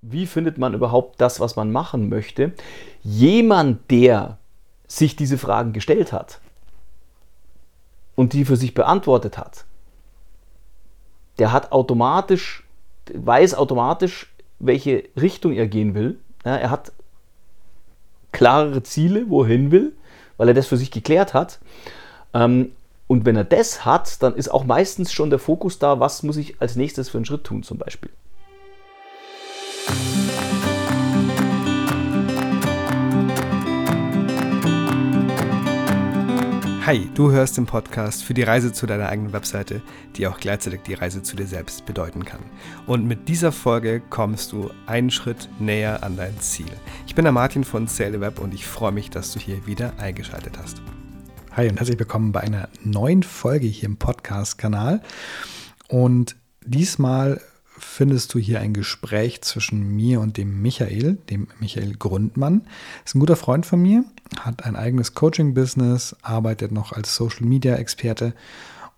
Wie findet man überhaupt das, was man machen möchte? Jemand, der sich diese Fragen gestellt hat und die für sich beantwortet hat, der hat automatisch, weiß automatisch, welche Richtung er gehen will. Ja, er hat klarere Ziele, wo er hin will, weil er das für sich geklärt hat. Ähm, und wenn er das hat, dann ist auch meistens schon der Fokus da, was muss ich als nächstes für einen Schritt tun zum Beispiel. Hi, du hörst den Podcast für die Reise zu deiner eigenen Webseite, die auch gleichzeitig die Reise zu dir selbst bedeuten kann. Und mit dieser Folge kommst du einen Schritt näher an dein Ziel. Ich bin der Martin von SaleWeb und ich freue mich, dass du hier wieder eingeschaltet hast. Hi und herzlich willkommen bei einer neuen Folge hier im Podcast-Kanal. Und diesmal findest du hier ein Gespräch zwischen mir und dem Michael, dem Michael Grundmann. Ist ein guter Freund von mir, hat ein eigenes Coaching-Business, arbeitet noch als Social-Media-Experte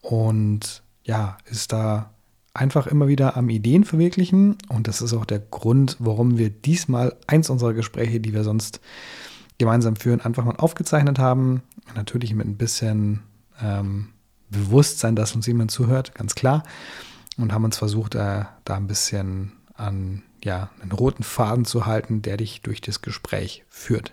und ja, ist da einfach immer wieder am Ideen verwirklichen. Und das ist auch der Grund, warum wir diesmal eins unserer Gespräche, die wir sonst gemeinsam führen, einfach mal aufgezeichnet haben. Natürlich mit ein bisschen ähm, Bewusstsein, dass uns jemand zuhört, ganz klar und haben uns versucht, äh, da ein bisschen an ja, einen roten Faden zu halten, der dich durch das Gespräch führt.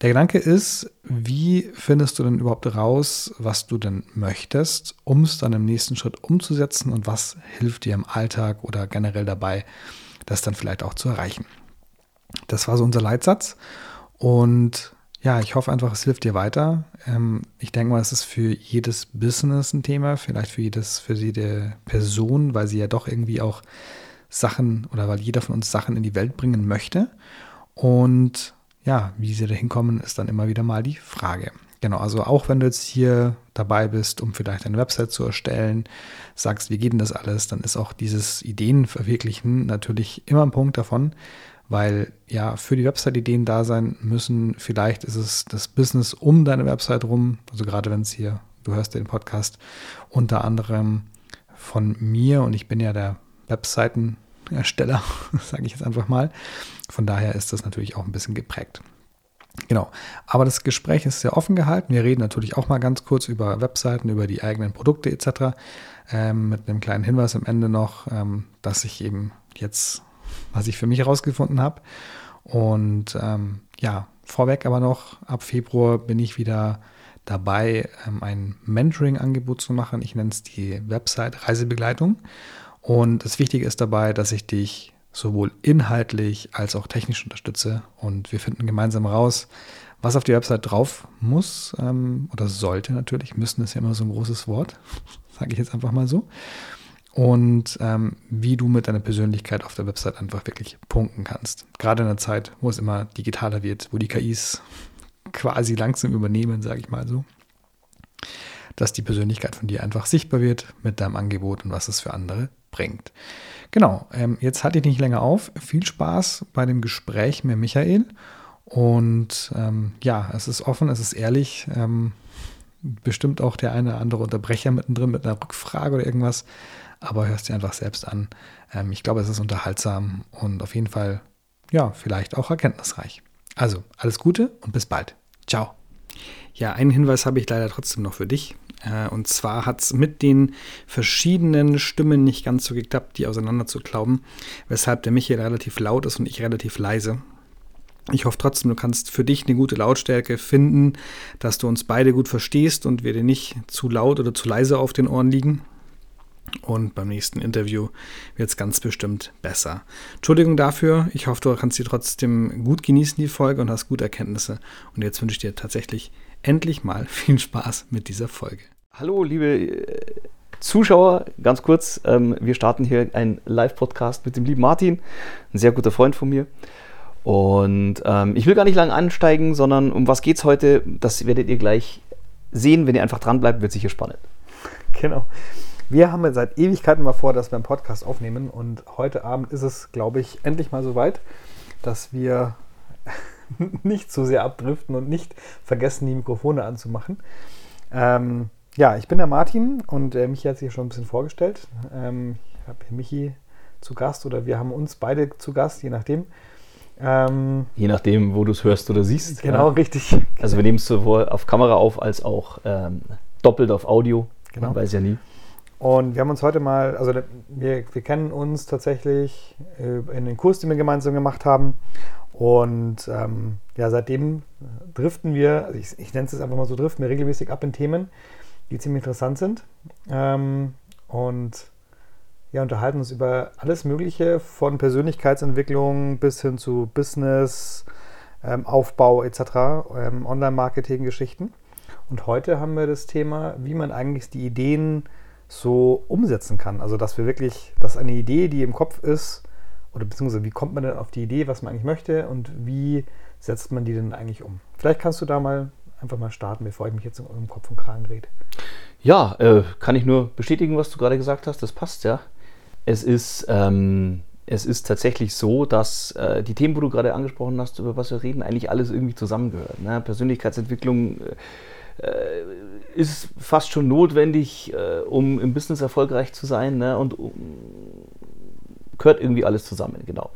Der Gedanke ist, wie findest du denn überhaupt raus, was du denn möchtest, um es dann im nächsten Schritt umzusetzen und was hilft dir im Alltag oder generell dabei, das dann vielleicht auch zu erreichen. Das war so unser Leitsatz und ja, ich hoffe einfach, es hilft dir weiter. Ähm, ich denke mal, es ist für jedes Business ein Thema, vielleicht für jedes, für jede Person, weil sie ja doch irgendwie auch Sachen oder weil jeder von uns Sachen in die Welt bringen möchte. Und ja, wie sie da hinkommen, ist dann immer wieder mal die Frage. Genau, also auch wenn du jetzt hier dabei bist, um vielleicht eine Website zu erstellen, sagst, wie geht denn das alles, dann ist auch dieses Ideenverwirklichen natürlich immer ein Punkt davon, weil ja für die Website-Ideen da sein müssen. Vielleicht ist es das Business um deine Website rum, also gerade wenn es hier, du hörst den Podcast unter anderem von mir und ich bin ja der Webseitenersteller, sage ich jetzt einfach mal. Von daher ist das natürlich auch ein bisschen geprägt. Genau. Aber das Gespräch ist sehr offen gehalten. Wir reden natürlich auch mal ganz kurz über Webseiten, über die eigenen Produkte etc. Ähm, mit einem kleinen Hinweis am Ende noch, ähm, dass ich eben jetzt was ich für mich herausgefunden habe. Und ähm, ja, vorweg aber noch, ab Februar bin ich wieder dabei, ähm, ein Mentoring-Angebot zu machen. Ich nenne es die Website Reisebegleitung. Und das Wichtige ist dabei, dass ich dich sowohl inhaltlich als auch technisch unterstütze. Und wir finden gemeinsam raus, was auf die Website drauf muss ähm, oder sollte natürlich. Müssen ist ja immer so ein großes Wort, sage ich jetzt einfach mal so und ähm, wie du mit deiner Persönlichkeit auf der Website einfach wirklich punkten kannst. Gerade in einer Zeit, wo es immer digitaler wird, wo die KIs quasi langsam übernehmen, sage ich mal so, dass die Persönlichkeit von dir einfach sichtbar wird mit deinem Angebot und was es für andere bringt. Genau, ähm, jetzt halte ich nicht länger auf. Viel Spaß bei dem Gespräch mit Michael. Und ähm, ja, es ist offen, es ist ehrlich. Ähm, bestimmt auch der eine oder andere Unterbrecher mittendrin mit einer Rückfrage oder irgendwas aber hörst dir einfach selbst an. Ähm, ich glaube, es ist unterhaltsam und auf jeden Fall, ja, vielleicht auch erkenntnisreich. Also, alles Gute und bis bald. Ciao. Ja, einen Hinweis habe ich leider trotzdem noch für dich. Äh, und zwar hat es mit den verschiedenen Stimmen nicht ganz so geklappt, die auseinander zu glauben, weshalb der Michael relativ laut ist und ich relativ leise. Ich hoffe trotzdem, du kannst für dich eine gute Lautstärke finden, dass du uns beide gut verstehst und wir dir nicht zu laut oder zu leise auf den Ohren liegen. Und beim nächsten Interview wird es ganz bestimmt besser. Entschuldigung dafür. Ich hoffe, du kannst sie trotzdem gut genießen, die Folge, und hast gute Erkenntnisse. Und jetzt wünsche ich dir tatsächlich endlich mal viel Spaß mit dieser Folge. Hallo, liebe äh, Zuschauer, ganz kurz. Ähm, wir starten hier einen Live-Podcast mit dem lieben Martin, ein sehr guter Freund von mir. Und ähm, ich will gar nicht lange ansteigen, sondern um was geht es heute? Das werdet ihr gleich sehen. Wenn ihr einfach dran bleibt, wird sicher spannend. Genau. Wir haben seit Ewigkeiten mal vor, dass wir einen Podcast aufnehmen und heute Abend ist es, glaube ich, endlich mal soweit, dass wir nicht zu sehr abdriften und nicht vergessen, die Mikrofone anzumachen. Ähm, ja, ich bin der Martin und äh, Michi hat sich schon ein bisschen vorgestellt. Ähm, ich habe hier Michi zu Gast oder wir haben uns beide zu Gast, je nachdem. Ähm, je nachdem, wo du es hörst oder siehst. Genau, ja. richtig. Also wir nehmen es sowohl auf Kamera auf als auch ähm, doppelt auf Audio. Genau. Man weiß ja nie. Und wir haben uns heute mal, also wir, wir kennen uns tatsächlich äh, in den Kurs, den wir gemeinsam gemacht haben. Und ähm, ja, seitdem driften wir, also ich, ich nenne es jetzt einfach mal so, driften wir regelmäßig ab in Themen, die ziemlich interessant sind. Ähm, und ja, unterhalten uns über alles Mögliche von Persönlichkeitsentwicklung bis hin zu Business, ähm, Aufbau etc., ähm, Online-Marketing-Geschichten. Und heute haben wir das Thema, wie man eigentlich die Ideen so umsetzen kann. Also, dass wir wirklich, dass eine Idee, die im Kopf ist, oder beziehungsweise wie kommt man denn auf die Idee, was man eigentlich möchte und wie setzt man die denn eigentlich um? Vielleicht kannst du da mal einfach mal starten, bevor ich mich jetzt um Kopf und Kragen rede. Ja, äh, kann ich nur bestätigen, was du gerade gesagt hast. Das passt ja. Es ist, ähm, es ist tatsächlich so, dass äh, die Themen, wo du gerade angesprochen hast, über was wir reden, eigentlich alles irgendwie zusammengehört. Ne? Persönlichkeitsentwicklung äh, ist fast schon notwendig, äh, um im Business erfolgreich zu sein ne? und um, gehört irgendwie alles zusammen, genau.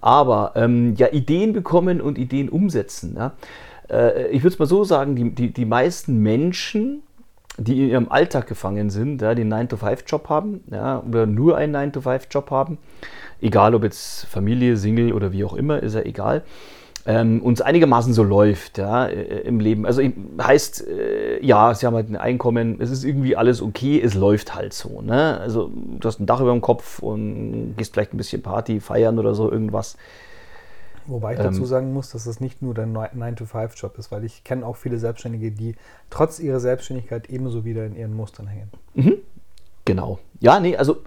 Aber ähm, ja, Ideen bekommen und Ideen umsetzen. Ja? Äh, ich würde es mal so sagen, die, die, die meisten Menschen die in ihrem Alltag gefangen sind, ja, einen 9-to-5-Job haben ja, oder nur einen 9-to-5-Job haben, egal ob jetzt Familie, Single oder wie auch immer, ist ja egal, ähm, uns einigermaßen so läuft ja, äh, im Leben. Also heißt, äh, ja, sie haben halt ein Einkommen, es ist irgendwie alles okay, es läuft halt so. Ne? Also du hast ein Dach über dem Kopf und gehst vielleicht ein bisschen Party, feiern oder so irgendwas. Wobei ich dazu ähm, sagen muss, dass es nicht nur der 9-to-5-Job ist, weil ich kenne auch viele Selbstständige, die trotz ihrer Selbstständigkeit ebenso wieder in ihren Mustern hängen. Mhm. Genau. Ja, nee, also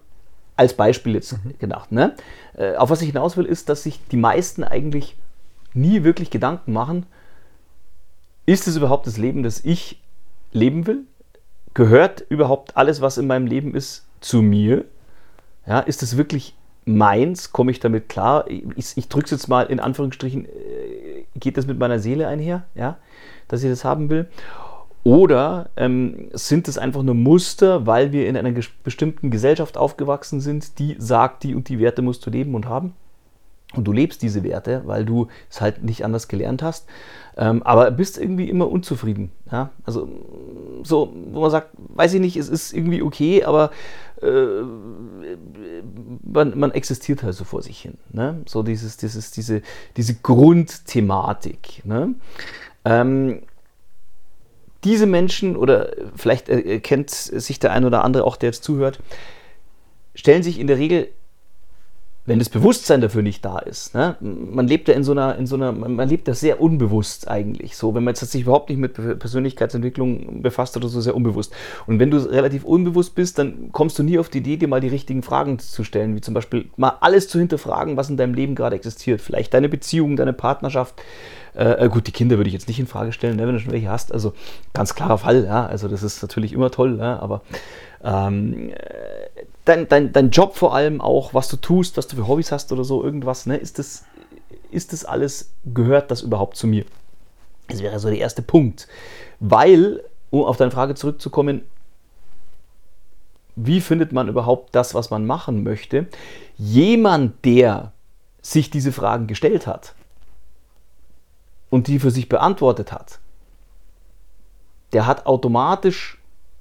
als Beispiel jetzt mhm. gedacht. Ne? Äh, auf was ich hinaus will, ist, dass sich die meisten eigentlich nie wirklich Gedanken machen, ist es überhaupt das Leben, das ich leben will? Gehört überhaupt alles, was in meinem Leben ist, zu mir? Ja, ist es wirklich meins, komme ich damit klar. Ich, ich drücke es jetzt mal in Anführungsstrichen, äh, geht das mit meiner Seele einher, ja, dass ich das haben will. Oder ähm, sind es einfach nur Muster, weil wir in einer bestimmten Gesellschaft aufgewachsen sind, die sagt, die und die Werte musst du leben und haben? Und du lebst diese Werte, weil du es halt nicht anders gelernt hast. Ähm, aber bist irgendwie immer unzufrieden. Ja? Also so, wo man sagt, weiß ich nicht, es ist irgendwie okay, aber äh, man, man, existiert halt so vor sich hin. Ne? So dieses, dieses, diese, diese Grundthematik. Ne? Ähm, diese Menschen, oder vielleicht erkennt sich der ein oder andere auch, der jetzt zuhört, stellen sich in der Regel wenn das Bewusstsein dafür nicht da ist. Ne? Man lebt ja in so einer, in so einer, man lebt ja sehr unbewusst eigentlich. So, wenn man jetzt sich überhaupt nicht mit Persönlichkeitsentwicklung befasst oder so, sehr unbewusst. Und wenn du relativ unbewusst bist, dann kommst du nie auf die Idee, dir mal die richtigen Fragen zu stellen, wie zum Beispiel mal alles zu hinterfragen, was in deinem Leben gerade existiert. Vielleicht deine Beziehung, deine Partnerschaft. Äh, äh gut, die Kinder würde ich jetzt nicht in Frage stellen, ne, wenn du schon welche hast. Also ganz klarer Fall, ja. Also das ist natürlich immer toll, ja, aber ähm, dein, dein, dein Job vor allem auch, was du tust, was du für Hobbys hast oder so, irgendwas, ne? Ist das, ist das alles, gehört das überhaupt zu mir? Das wäre so der erste Punkt. Weil, um auf deine Frage zurückzukommen, wie findet man überhaupt das, was man machen möchte? Jemand, der sich diese Fragen gestellt hat und die für sich beantwortet hat, der hat automatisch,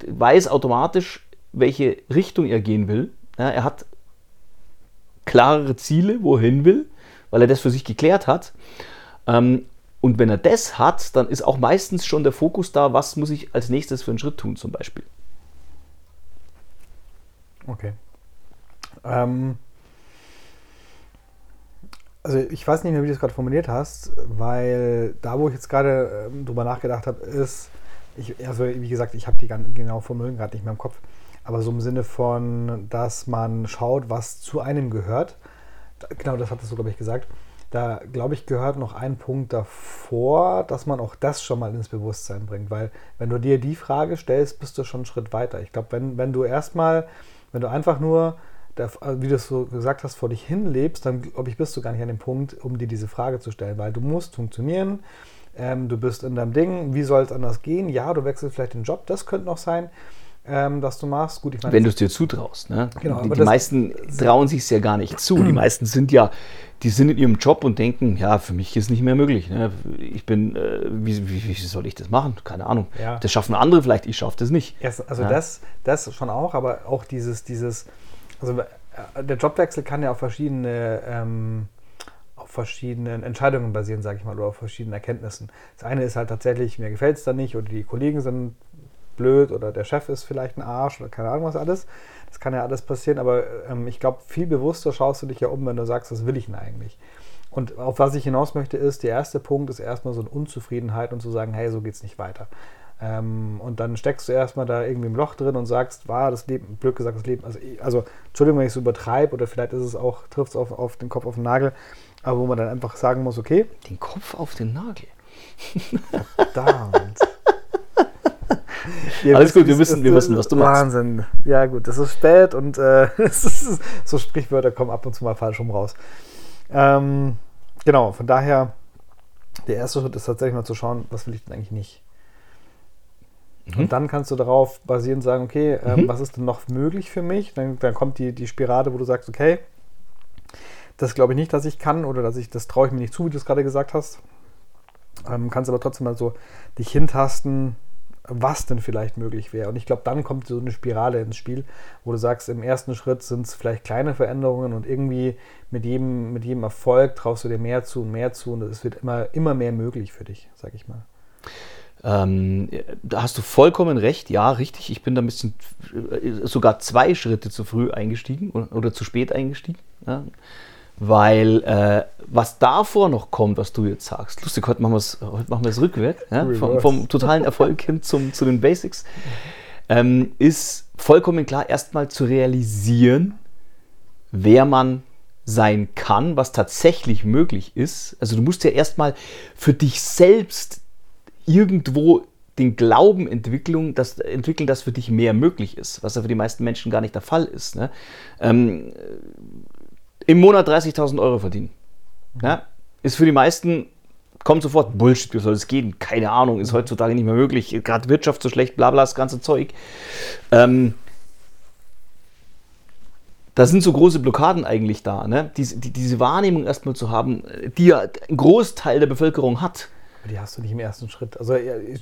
weiß automatisch, welche Richtung er gehen will. Ja, er hat klarere Ziele, wo er hin will, weil er das für sich geklärt hat. Ähm, und wenn er das hat, dann ist auch meistens schon der Fokus da, was muss ich als nächstes für einen Schritt tun zum Beispiel. Okay. Ähm, also ich weiß nicht mehr, wie du es gerade formuliert hast, weil da, wo ich jetzt gerade ähm, drüber nachgedacht habe, ist, ich, also wie gesagt, ich habe die genaue Formulierung gerade nicht mehr im Kopf aber so im Sinne von, dass man schaut, was zu einem gehört. Genau, das hattest du, glaube ich, gesagt. Da, glaube ich, gehört noch ein Punkt davor, dass man auch das schon mal ins Bewusstsein bringt. Weil, wenn du dir die Frage stellst, bist du schon einen Schritt weiter. Ich glaube, wenn, wenn du erstmal, wenn du einfach nur, der, wie du es so gesagt hast, vor dich hin lebst, dann, glaube ich, bist du gar nicht an dem Punkt, um dir diese Frage zu stellen. Weil du musst funktionieren, ähm, du bist in deinem Ding, wie soll es anders gehen? Ja, du wechselst vielleicht den Job, das könnte noch sein. Ähm, das du machst. Gut, ich meine, Wenn du es dir zutraust. Ne? Genau, die, die meisten trauen sich es ja gar nicht zu. Die meisten sind ja, die sind in ihrem Job und denken, ja, für mich ist nicht mehr möglich. Ne? Ich bin, äh, wie, wie, wie, soll ich das machen? Keine Ahnung. Ja. Das schaffen andere vielleicht, ich schaffe das nicht. Erst, also ja. das, das schon auch, aber auch dieses, dieses, also äh, der Jobwechsel kann ja auf verschiedene ähm, auf verschiedenen Entscheidungen basieren, sage ich mal, oder auf verschiedenen Erkenntnissen. Das eine ist halt tatsächlich, mir gefällt es da nicht oder die Kollegen sind blöd oder der Chef ist vielleicht ein Arsch oder keine Ahnung was alles. Das kann ja alles passieren, aber ähm, ich glaube, viel bewusster schaust du dich ja um, wenn du sagst, was will ich denn eigentlich? Und auf was ich hinaus möchte, ist, der erste Punkt ist erstmal so eine Unzufriedenheit und zu sagen, hey, so geht es nicht weiter. Ähm, und dann steckst du erstmal da irgendwie im Loch drin und sagst, war das Leben, blöd gesagt, das Leben, also, also Entschuldigung, wenn ich es übertreibe oder vielleicht ist es auch, trifft es auf, auf den Kopf auf den Nagel, aber wo man dann einfach sagen muss, okay. Den Kopf auf den Nagel. Verdammt. Alles gut, wir wissen, wir wissen, was du machst. Wahnsinn. Ja, gut, das ist spät und äh, so Sprichwörter kommen ab und zu mal falsch rum raus. Ähm, genau, von daher, der erste Schritt ist tatsächlich mal zu schauen, was will ich denn eigentlich nicht. Mhm. Und dann kannst du darauf basierend sagen, okay, ähm, mhm. was ist denn noch möglich für mich? Dann, dann kommt die, die Spirale, wo du sagst, okay, das glaube ich nicht, dass ich kann oder dass ich, das traue ich mir nicht zu, wie du es gerade gesagt hast. Ähm, kannst aber trotzdem mal so dich hintasten, was denn vielleicht möglich wäre. Und ich glaube, dann kommt so eine Spirale ins Spiel, wo du sagst, im ersten Schritt sind es vielleicht kleine Veränderungen und irgendwie mit jedem, mit jedem Erfolg traust du dir mehr zu und mehr zu und es wird immer, immer mehr möglich für dich, sag ich mal. Ähm, da hast du vollkommen recht, ja, richtig. Ich bin da ein bisschen äh, sogar zwei Schritte zu früh eingestiegen oder, zu spät eingestiegen. Ja. Weil äh, was davor noch kommt, was du jetzt sagst, lustig, heute machen wir es machen rückwärts, ja? vom, vom, totalen Erfolg hin zum, zu den Basics, ähm, ist vollkommen klar, erstmal zu realisieren, wer man sein kann, was tatsächlich möglich ist. Also du musst ja erstmal für dich selbst irgendwo den Glauben entwickeln, dass, entwickeln, dass für dich mehr möglich ist, was ja für die meisten Menschen gar nicht der Fall ist. Ne? Ähm, im Monat 30.000 Euro verdienen. Ja? Ist für die meisten, kommt sofort, Bullshit, wie soll das gehen? Keine Ahnung, ist heutzutage nicht mehr möglich. Gerade Wirtschaft so schlecht, bla bla, das ganze Zeug. Ähm, da sind so große Blockaden eigentlich da. Ne? Diese, die, diese Wahrnehmung erstmal zu haben, die ja ein Großteil der Bevölkerung hat. Die hast du nicht im ersten Schritt. Also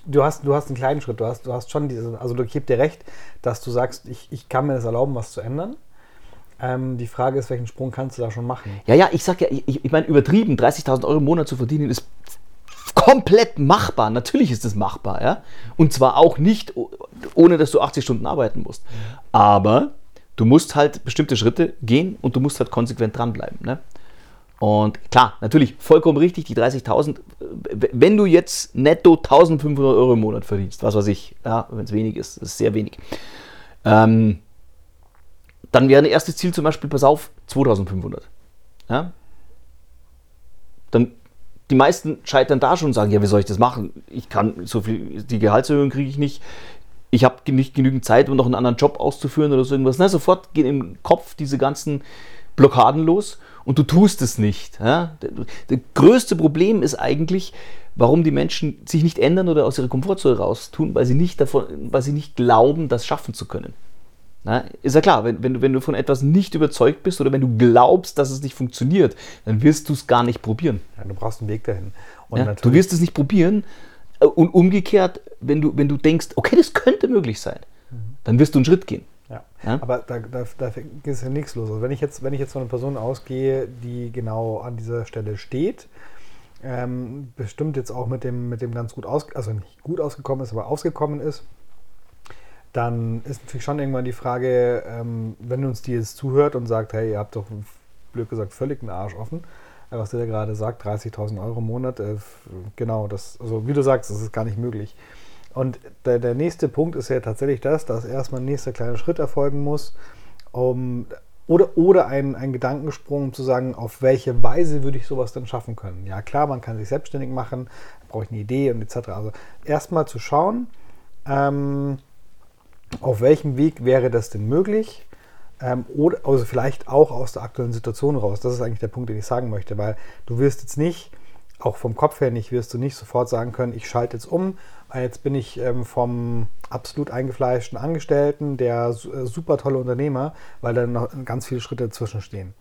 du hast, du hast einen kleinen Schritt. Du hast, du hast schon diese, also ich gebe dir recht, dass du sagst, ich, ich kann mir das erlauben, was zu ändern. Ähm, die Frage ist, welchen Sprung kannst du da schon machen? Ja, ja, ich sag ja, ich, ich meine, übertrieben, 30.000 Euro im Monat zu verdienen, ist komplett machbar. Natürlich ist es machbar, ja. Und zwar auch nicht, ohne dass du 80 Stunden arbeiten musst. Aber du musst halt bestimmte Schritte gehen und du musst halt konsequent dranbleiben. Ne? Und klar, natürlich, vollkommen richtig, die 30.000, wenn du jetzt netto 1.500 Euro im Monat verdienst, was weiß ich, ja, wenn es wenig ist, ist sehr wenig. Ähm, dann wäre ein erstes Ziel zum Beispiel, pass auf, 2500. Ja? Dann die meisten scheitern da schon und sagen, ja, wie soll ich das machen? Ich kann so viel, die Gehaltserhöhung kriege ich nicht. Ich habe nicht genügend Zeit, um noch einen anderen Job auszuführen oder so irgendwas. Na, sofort gehen im Kopf diese ganzen Blockaden los und du tust es nicht. Ja? Das größte Problem ist eigentlich, warum die Menschen sich nicht ändern oder aus ihrer Komfortzone raus tun, weil sie nicht davon, weil sie nicht glauben, das schaffen zu können. Na, ist ja klar, wenn, wenn, du, wenn du von etwas nicht überzeugt bist oder wenn du glaubst, dass es nicht funktioniert, dann wirst du es gar nicht probieren. Ja, du brauchst einen Weg dahin. Ja, du wirst es nicht probieren. Äh, und umgekehrt, wenn du, wenn du denkst, okay, das könnte möglich sein, mhm. dann wirst du einen Schritt gehen. Ja. ja? Aber da, da, da ist ja nichts los. Also wenn ich jetzt, wenn ich jetzt von einer Person ausgehe, die genau an dieser Stelle steht, ähm, bestimmt jetzt auch mit dem, mit dem ganz gut aus, also nicht gut ausgekommen ist, aber ausgekommen ist, dann ist natürlich schon irgendwann die Frage, ähm, wenn uns die jetzt zuhört und sagt, hey, ihr habt doch blöd gesagt völlig einen Arsch offen, äh, was der gerade sagt, 30.000 Euro im Monat, äh, genau, das, also wie du sagst, das ist gar nicht möglich. Und der, der nächste Punkt ist ja tatsächlich das, dass erstmal ein nächster kleiner Schritt erfolgen muss, um, oder, oder ein, ein Gedankensprung, um zu sagen, auf welche Weise würde ich sowas denn schaffen können. Ja, klar, man kann sich selbstständig machen, brauche ich eine Idee und etc. Also erstmal zu schauen, ähm, auf welchem Weg wäre das denn möglich? Ähm, oder also vielleicht auch aus der aktuellen Situation raus. Das ist eigentlich der Punkt, den ich sagen möchte, weil du wirst jetzt nicht auch vom Kopf her nicht, wirst du nicht sofort sagen können, ich schalte jetzt um. Jetzt bin ich ähm, vom absolut eingefleischten Angestellten, der äh, super tolle Unternehmer, weil da noch ganz viele Schritte dazwischen stehen.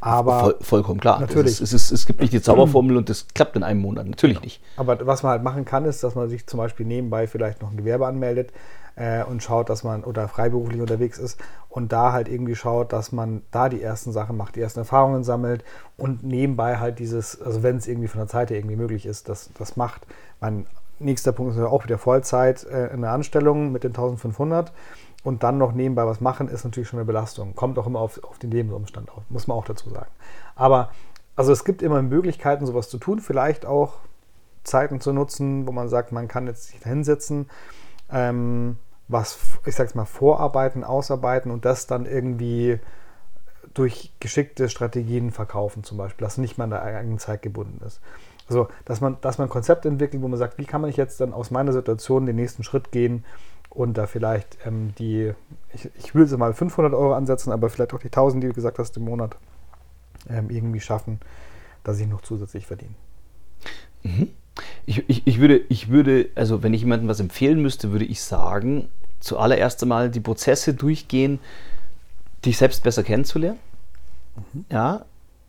Aber Voll, vollkommen klar. Natürlich. Ist, es, es, gibt nicht die Zauberformel und das klappt in einem Monat. Natürlich nicht. Aber was man halt machen kann, ist, dass man sich zum Beispiel nebenbei vielleicht noch ein Gewerbe anmeldet äh, und schaut, dass man oder freiberuflich unterwegs ist und da halt irgendwie schaut, dass man da die ersten Sachen macht, die ersten Erfahrungen sammelt und nebenbei halt dieses, also wenn es irgendwie von der Zeit her irgendwie möglich ist, das, das macht. Mein nächster Punkt ist auch wieder Vollzeit äh, in der Anstellung mit den 1500 und dann noch nebenbei was machen, ist natürlich schon eine Belastung. Kommt auch immer auf, auf den Lebensumstand auf, muss man auch dazu sagen. Aber also es gibt immer Möglichkeiten, sowas zu tun, vielleicht auch Zeiten zu nutzen, wo man sagt, man kann jetzt sich da hinsetzen, ähm, was, ich sag's mal, vorarbeiten, ausarbeiten und das dann irgendwie durch geschickte Strategien verkaufen, zum Beispiel, dass nicht mal an der eigenen Zeit gebunden ist. Also, dass man, dass man ein Konzept entwickelt, wo man sagt, wie kann man jetzt dann aus meiner Situation den nächsten Schritt gehen und da vielleicht ähm, die, ich, ich will sie mal 500 Euro ansetzen, aber vielleicht auch die 1000, die du gesagt hast, im Monat ähm, irgendwie schaffen, dass ich noch zusätzlich verdiene. Mhm. Ich, ich, ich, würde, ich würde, also wenn ich jemandem was empfehlen müsste, würde ich sagen, zuallererst einmal die Prozesse durchgehen, dich selbst besser kennenzulernen. Mhm. Ja,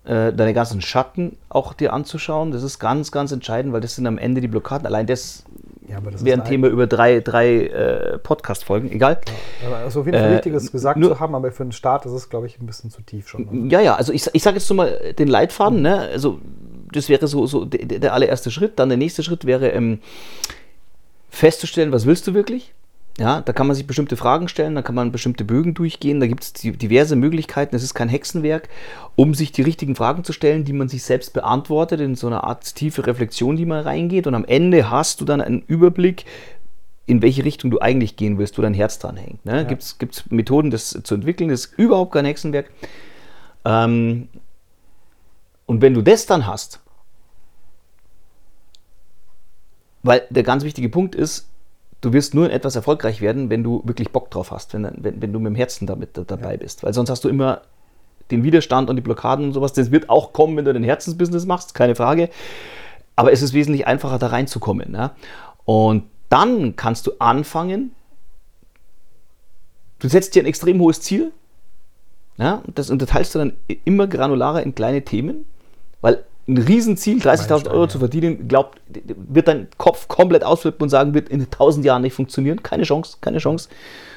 äh, deine ganzen Schatten auch dir anzuschauen. Das ist ganz, ganz entscheidend, weil das sind am Ende die Blockaden. Allein das ja, wäre ein Thema über drei, drei äh, Podcast-Folgen, egal. Ja, also auf jeden Fall äh, Wichtiges gesagt nur, zu haben, aber für den Start ist es, glaube ich, ein bisschen zu tief schon. Ne? Ja, ja, also ich, ich sage jetzt so mal den Leitfaden, ne? also das wäre so, so der, der allererste Schritt. Dann der nächste Schritt wäre ähm, festzustellen, was willst du wirklich? Ja, da kann man sich bestimmte Fragen stellen, da kann man bestimmte Bögen durchgehen, da gibt es diverse Möglichkeiten, es ist kein Hexenwerk, um sich die richtigen Fragen zu stellen, die man sich selbst beantwortet, in so einer Art tiefe Reflexion, die man reingeht und am Ende hast du dann einen Überblick, in welche Richtung du eigentlich gehen willst, wo dein Herz dran hängt. Ne? Ja. Gibt es Methoden, das zu entwickeln, das ist überhaupt kein Hexenwerk. Ähm, und wenn du das dann hast, weil der ganz wichtige Punkt ist, du wirst nur in etwas erfolgreich werden, wenn du wirklich Bock drauf hast, wenn, wenn, wenn du mit dem Herzen damit dabei ja. bist. Weil sonst hast du immer den Widerstand und die Blockaden und sowas. Das wird auch kommen, wenn du den Herzensbusiness machst, keine Frage. Aber es ist wesentlich einfacher, da reinzukommen. Ja? Und dann kannst du anfangen, du setzt dir ein extrem hohes Ziel. Ja? Das unterteilst du dann immer granularer in kleine Themen. Weil ein Riesenziel, 30.000 Euro zu verdienen, glaubt, wird dein Kopf komplett ausflippen und sagen, wird in 1000 Jahren nicht funktionieren. Keine Chance, keine Chance.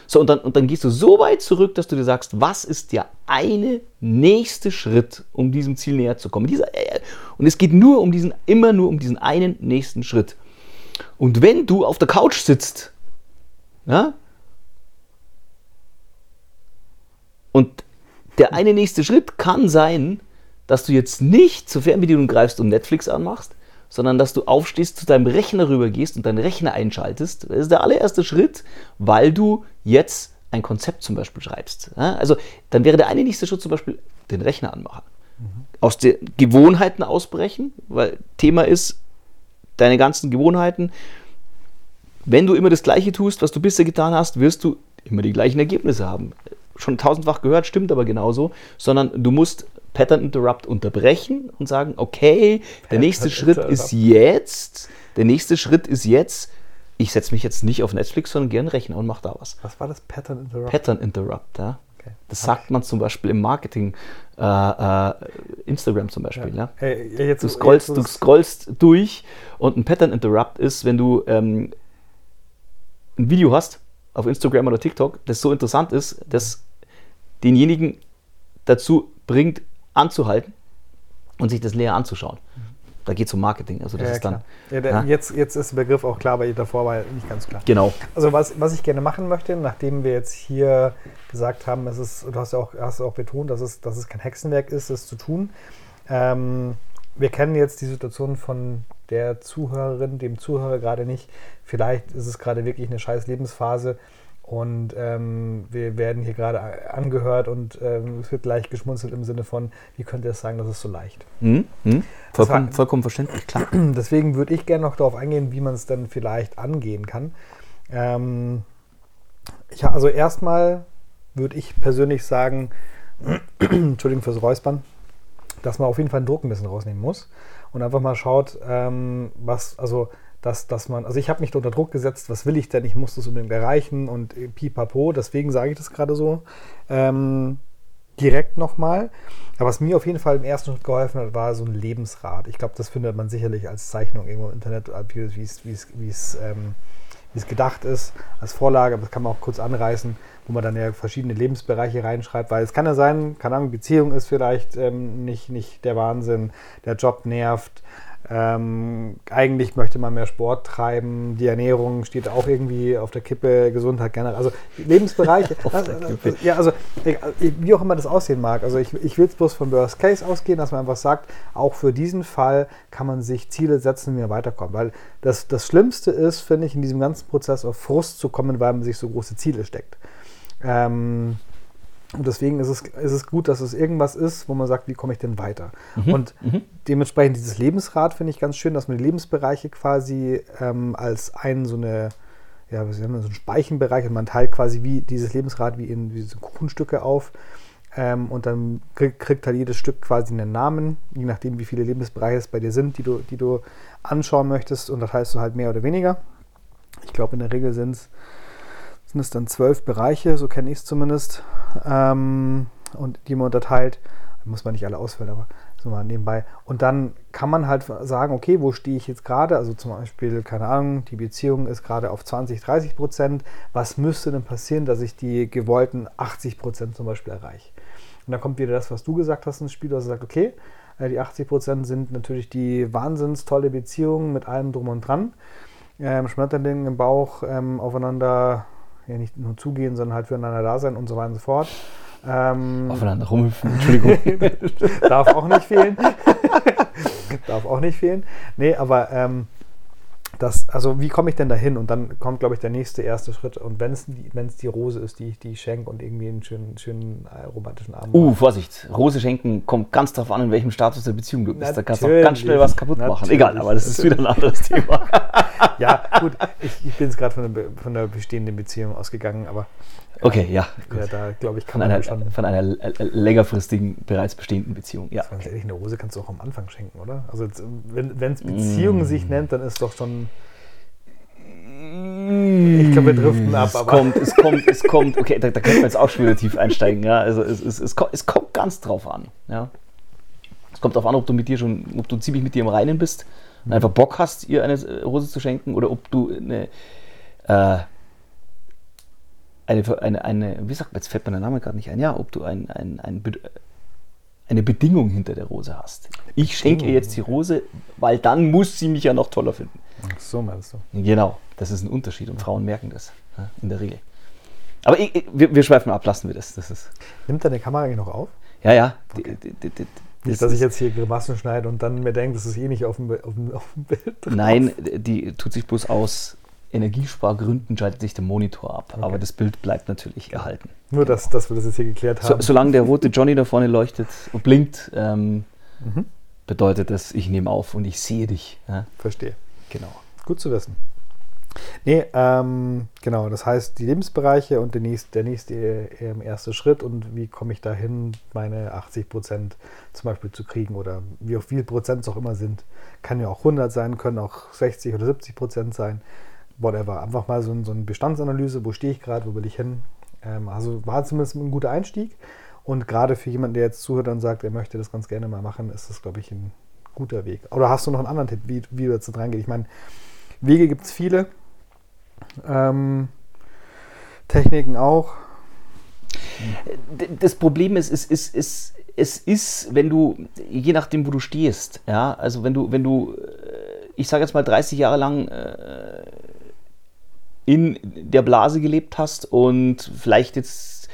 So, und dann, und dann gehst du so weit zurück, dass du dir sagst, was ist der eine nächste Schritt, um diesem Ziel näher zu kommen? Dieser, äh, und es geht nur um diesen, immer nur um diesen einen nächsten Schritt. Und wenn du auf der Couch sitzt, ja, und der eine nächste Schritt kann sein, dass du jetzt nicht zur Fernbedienung greifst und Netflix anmachst, sondern dass du aufstehst, zu deinem Rechner rübergehst und deinen Rechner einschaltest. Das ist der allererste Schritt, weil du jetzt ein Konzept zum Beispiel schreibst. Also dann wäre der eine nächste Schritt zum Beispiel den Rechner anmachen. Mhm. Aus den Gewohnheiten ausbrechen, weil Thema ist, deine ganzen Gewohnheiten, wenn du immer das Gleiche tust, was du bisher getan hast, wirst du immer die gleichen Ergebnisse haben. Schon tausendfach gehört, stimmt aber genauso, sondern du musst Pattern Interrupt unterbrechen und sagen, okay, Pattern der nächste Schritt Interrupt. ist jetzt, der nächste Schritt ist jetzt, ich setze mich jetzt nicht auf Netflix, sondern gehe an den Rechner und mache da was. Was war das? Pattern Interrupt? Pattern Interrupt, ja. Okay. Das sagt man zum Beispiel im Marketing, äh, äh, Instagram zum Beispiel. Ja. ja. Hey, jetzt, du, scrollst, du scrollst durch und ein Pattern Interrupt ist, wenn du ähm, ein Video hast auf Instagram oder TikTok, das so interessant ist, dass denjenigen dazu bringt, anzuhalten und sich das näher anzuschauen. Da geht es um Marketing. Also das ja, ist dann. Ja, der. Jetzt, jetzt ist der Begriff auch klar, weil davor war nicht ganz klar. Genau. Also was, was ich gerne machen möchte, nachdem wir jetzt hier gesagt haben, es ist, du hast ja auch, hast auch betont, dass es, dass es kein Hexenwerk ist, das zu tun. Ähm, wir kennen jetzt die Situation von der Zuhörerin, dem Zuhörer gerade nicht. Vielleicht ist es gerade wirklich eine scheiß Lebensphase und ähm, wir werden hier gerade angehört und ähm, es wird leicht geschmunzelt im Sinne von, wie könnt ihr es sagen, das ist so leicht? Mhm. Mhm. Vollkommen, war, vollkommen, verständlich, klar. Deswegen würde ich gerne noch darauf eingehen, wie man es dann vielleicht angehen kann. Ähm, ich, also erstmal würde ich persönlich sagen, Entschuldigung fürs Räuspern, dass man auf jeden Fall den Druck ein bisschen rausnehmen muss und einfach mal schaut, ähm, was, also dass, dass man, also ich habe mich unter Druck gesetzt, was will ich denn, ich muss das unbedingt erreichen und pipapo, deswegen sage ich das gerade so ähm, direkt nochmal. Aber was mir auf jeden Fall im ersten Schritt geholfen hat, war so ein Lebensrat. Ich glaube, das findet man sicherlich als Zeichnung irgendwo im Internet, wie es ähm, gedacht ist, als Vorlage, aber das kann man auch kurz anreißen wo man dann ja verschiedene Lebensbereiche reinschreibt, weil es kann ja sein, keine Ahnung, Beziehung ist vielleicht ähm, nicht, nicht der Wahnsinn, der Job nervt, ähm, eigentlich möchte man mehr Sport treiben, die Ernährung steht auch irgendwie auf der Kippe, Gesundheit generell. Also Lebensbereiche. also, ja, also wie auch immer das aussehen mag. Also ich, ich will es bloß vom Worst Case ausgehen, dass man einfach sagt, auch für diesen Fall kann man sich Ziele setzen, wie man weiterkommt. Weil das, das Schlimmste ist, finde ich, in diesem ganzen Prozess auf Frust zu kommen, weil man sich so große Ziele steckt. Ähm, und deswegen ist es, ist es gut, dass es irgendwas ist, wo man sagt, wie komme ich denn weiter? Mhm. Und mhm. dementsprechend dieses Lebensrad finde ich ganz schön, dass man die Lebensbereiche quasi ähm, als einen so eine, ja, wir haben so einen Speichenbereich und man teilt quasi wie dieses Lebensrad wie in diese Kuchenstücke auf. Ähm, und dann krieg, kriegt halt jedes Stück quasi einen Namen, je nachdem, wie viele Lebensbereiche es bei dir sind, die du, die du anschauen möchtest. Und das heißt du halt mehr oder weniger. Ich glaube, in der Regel sind es sind es dann zwölf Bereiche, so kenne ich es zumindest, ähm, und die man unterteilt. Muss man nicht alle ausfüllen, aber so mal nebenbei. Und dann kann man halt sagen, okay, wo stehe ich jetzt gerade? Also zum Beispiel, keine Ahnung, die Beziehung ist gerade auf 20, 30 Prozent. Was müsste denn passieren, dass ich die gewollten 80 Prozent zum Beispiel erreiche? Und da kommt wieder das, was du gesagt hast ins Spiel, dass du sagst, okay, äh, die 80 Prozent sind natürlich die wahnsinns tolle Beziehung mit allem drum und dran. Ähm, Schmetterling im Bauch ähm, aufeinander ja nicht nur zugehen, sondern halt füreinander da sein und so weiter und so fort. Ähm, Aufeinander rumhüpfen, Entschuldigung. darf auch nicht fehlen. darf auch nicht fehlen. Nee, aber ähm, das, also wie komme ich denn dahin? Und dann kommt, glaube ich, der nächste erste Schritt. Und wenn es die, die Rose ist, die ich, die ich schenke und irgendwie einen schönen, schönen äh, romantischen Abend. Uh, Vorsicht. Rose schenken kommt ganz darauf an, in welchem Status der Beziehung du bist. Natürlich, da kannst du auch ganz schnell was kaputt machen. Egal, aber das ist wieder ein anderes Thema. ja, gut. Ich, ich bin jetzt gerade von, von der bestehenden Beziehung ausgegangen, aber Okay, ja. Ja, da glaube ich, kann von man einer, schon. Von einer längerfristigen, bereits bestehenden Beziehung, ja. Ganz ehrlich, eine Rose kannst du auch am Anfang schenken, oder? Also, jetzt, wenn es Beziehung mm. sich nennt, dann ist doch schon. Ich glaube, wir driften ab. Es aber. kommt, es kommt, es kommt. Okay, da, da können wir jetzt auch schon wieder tief einsteigen. Ja, also es, es, es, kommt, es kommt ganz drauf an. Ja. Es kommt darauf an, ob du mit dir schon, ob du ziemlich mit dir im Reinen bist und einfach Bock hast, ihr eine Rose zu schenken, oder ob du eine äh, eine, eine, eine, wie sagt man, jetzt fällt mir der Name gerade nicht ein, ja, ob du ein, ein, ein, eine Bedingung hinter der Rose hast. Ich schenke ihr jetzt die Rose, weil dann muss sie mich ja noch toller finden. Ach so meinst du. Genau, das ist ein Unterschied und Frauen merken das in der Regel. Aber ich, ich, wir, wir, schweifen ab, lassen wir das. das ist Nimmt deine Kamera noch auf? Ja, ja. Okay. Nicht, dass ich jetzt hier Grimassen schneide und dann mir denke, das ist eh nicht auf dem, auf dem, auf dem Bild. Drauf. Nein, die tut sich bloß aus Energiespargründen schaltet sich der Monitor ab, okay. aber das Bild bleibt natürlich erhalten. Nur, dass, dass wir das jetzt hier geklärt haben. So, solange der rote Johnny da vorne leuchtet und blinkt, ähm, mhm. bedeutet das, ich nehme auf und ich sehe dich. Ja? Verstehe. Genau. Gut zu wissen. Nee, ähm, genau, das heißt die Lebensbereiche und der nächste, der nächste äh, erste Schritt und wie komme ich dahin, meine 80 Prozent zum Beispiel zu kriegen oder wie viel Prozent es auch immer sind. Kann ja auch 100 sein, können auch 60 oder 70 Prozent sein whatever. Einfach mal so, so eine Bestandsanalyse, wo stehe ich gerade, wo will ich hin. Ähm, also war zumindest ein guter Einstieg. Und gerade für jemanden, der jetzt zuhört und sagt, er möchte das ganz gerne mal machen, ist das, glaube ich, ein guter Weg. Oder hast du noch einen anderen Tipp, wie, wie du jetzt da dran gehst? Ich meine, Wege gibt es viele. Ähm, Techniken auch. Das Problem ist, es ist, ist, es ist, wenn du, je nachdem, wo du stehst, ja, also wenn du, wenn du, äh, ich sage jetzt mal 30 Jahre lang äh, in der Blase gelebt hast und vielleicht jetzt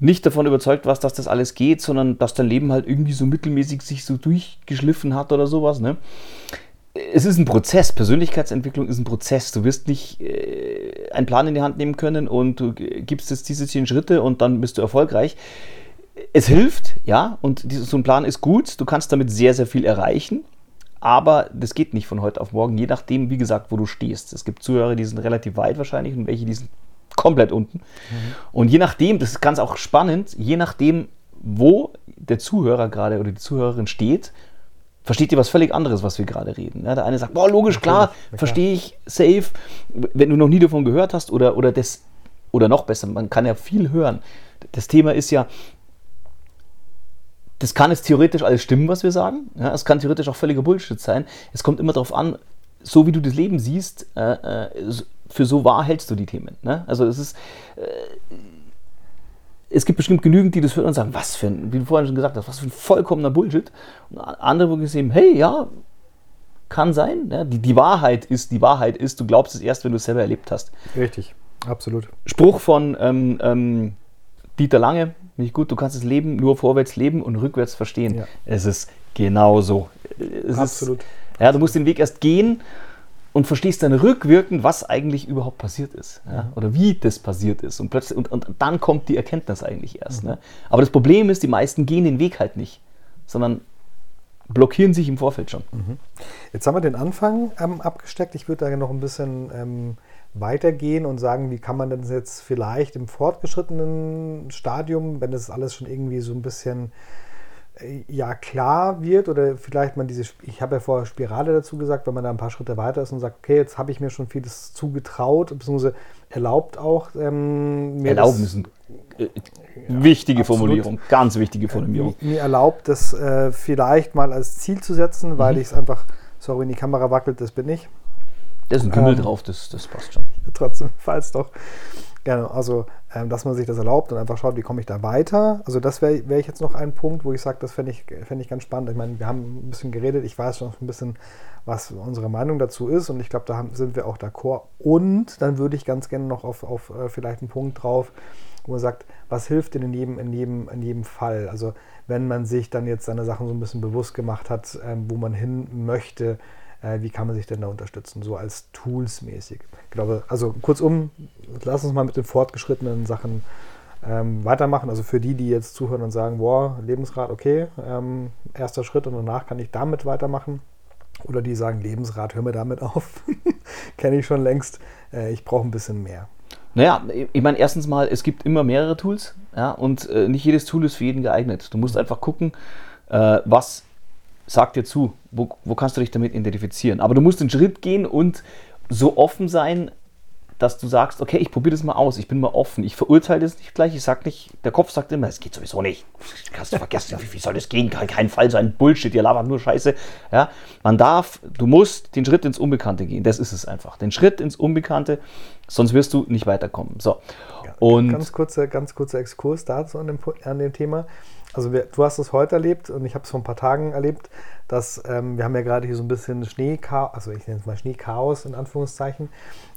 nicht davon überzeugt warst, dass das alles geht, sondern dass dein Leben halt irgendwie so mittelmäßig sich so durchgeschliffen hat oder sowas. Ne? Es ist ein Prozess. Persönlichkeitsentwicklung ist ein Prozess. Du wirst nicht äh, einen Plan in die Hand nehmen können und du gibst jetzt diese zehn Schritte und dann bist du erfolgreich. Es hilft, ja, und so ein Plan ist gut. Du kannst damit sehr, sehr viel erreichen. Aber das geht nicht von heute auf morgen, je nachdem, wie gesagt, wo du stehst. Es gibt Zuhörer, die sind relativ weit wahrscheinlich und welche, die sind komplett unten. Mhm. Und je nachdem, das ist ganz auch spannend, je nachdem, wo der Zuhörer gerade oder die Zuhörerin steht, versteht ihr was völlig anderes, was wir gerade reden. Ja, der eine sagt, boah, logisch, klar, klar. verstehe ich, safe. Wenn du noch nie davon gehört hast oder, oder das, oder noch besser, man kann ja viel hören. Das Thema ist ja, das kann jetzt theoretisch alles stimmen, was wir sagen. Ja, es kann theoretisch auch völliger Bullshit sein. Es kommt immer darauf an, so wie du das Leben siehst, äh, äh für so wahr hältst du die Themen. Ne? Also es ist, äh, es gibt bestimmt genügend, die das hören und sagen, was für ein, wie du vorhin schon gesagt hast, was für ein vollkommener Bullshit. Und andere, wo gesehen, hey, ja, kann sein. Ne? Die, die Wahrheit ist, die Wahrheit ist, du glaubst es erst, wenn du es selber erlebt hast. Richtig, absolut. Spruch von ähm, ähm, Dieter Lange, nicht gut, du kannst das Leben nur vorwärts leben und rückwärts verstehen. Ja. Es ist genauso. Es absolut. Ist, ja, du musst den Weg erst gehen und verstehst dann rückwirkend, was eigentlich überhaupt passiert ist ja? Oder wie das passiert ist. Und, plötzlich, und, und dann kommt die Erkenntnis eigentlich erst. Mhm. Ne? Aber das Problem ist, die meisten gehen den Weg halt nicht, sondern blockieren sich im Vorfeld schon. Mhm. Jetzt haben wir den Anfang ähm, abgesteckt. Ich würde da noch ein bisschen ähm, weitergehen und sagen, wie kann man denn jetzt vielleicht im fortgeschrittenen Stadium, wenn das alles schon irgendwie so ein bisschen ja klar wird oder vielleicht man diese, ich habe ja vorher Spirale dazu gesagt, wenn man da ein paar Schritte weiter ist und sagt, okay, jetzt habe ich mir schon vieles zugetraut, beziehungsweise erlaubt auch ähm, mir Erlauben das, ist eine äh, wichtige absolut, Formulierung, ganz wichtige Formulierung. Mir, mir erlaubt, das äh, vielleicht mal als Ziel zu setzen, weil mhm. ich es einfach, sorry, wenn die Kamera wackelt, das bin ich. Da ist ein Kümmel ähm, drauf, das, das passt schon. Trotzdem, falls doch. Gerne, also ähm, dass man sich das erlaubt und einfach schaut, wie komme ich da weiter. Also das wäre wär ich jetzt noch ein Punkt, wo ich sage, das fände ich, fänd ich ganz spannend. Ich meine, wir haben ein bisschen geredet, ich weiß schon ein bisschen, was unsere Meinung dazu ist und ich glaube, da haben, sind wir auch d'accord. Und dann würde ich ganz gerne noch auf, auf äh, vielleicht einen Punkt drauf, wo man sagt, was hilft denn in jedem, in jedem, in jedem Fall? Also wenn man sich dann jetzt seine Sachen so ein bisschen bewusst gemacht hat, ähm, wo man hin möchte, äh, wie kann man sich denn da unterstützen, so als Tools mäßig. Ich glaube, also kurzum, lass uns mal mit den fortgeschrittenen Sachen ähm, weitermachen. Also für die, die jetzt zuhören und sagen, boah, Lebensrat, okay, ähm, erster Schritt und danach kann ich damit weitermachen. Oder die sagen, Lebensrat, hör mir damit auf. Kenne ich schon längst. Äh, ich brauche ein bisschen mehr. Naja, ich meine, erstens mal, es gibt immer mehrere Tools, ja, und äh, nicht jedes Tool ist für jeden geeignet. Du musst einfach gucken, äh, was sagt dir zu, wo, wo kannst du dich damit identifizieren. Aber du musst den Schritt gehen und so offen sein, dass du sagst, okay, ich probiere das mal aus, ich bin mal offen, ich verurteile das nicht gleich, ich sag nicht, der Kopf sagt immer, es geht sowieso nicht. Kannst du vergessen, wie, wie soll das gehen? Kann kein Fall sein, Bullshit, ihr labert nur Scheiße. Ja, man darf, du musst den Schritt ins Unbekannte gehen, das ist es einfach. Den Schritt ins Unbekannte, sonst wirst du nicht weiterkommen. So. Ja, und ganz kurzer, ganz kurzer Exkurs dazu an dem, an dem Thema also wir, du hast es heute erlebt und ich habe es vor ein paar Tagen erlebt, dass ähm, wir haben ja gerade hier so ein bisschen Schneechaos, also ich nenne es mal Schneechaos in Anführungszeichen.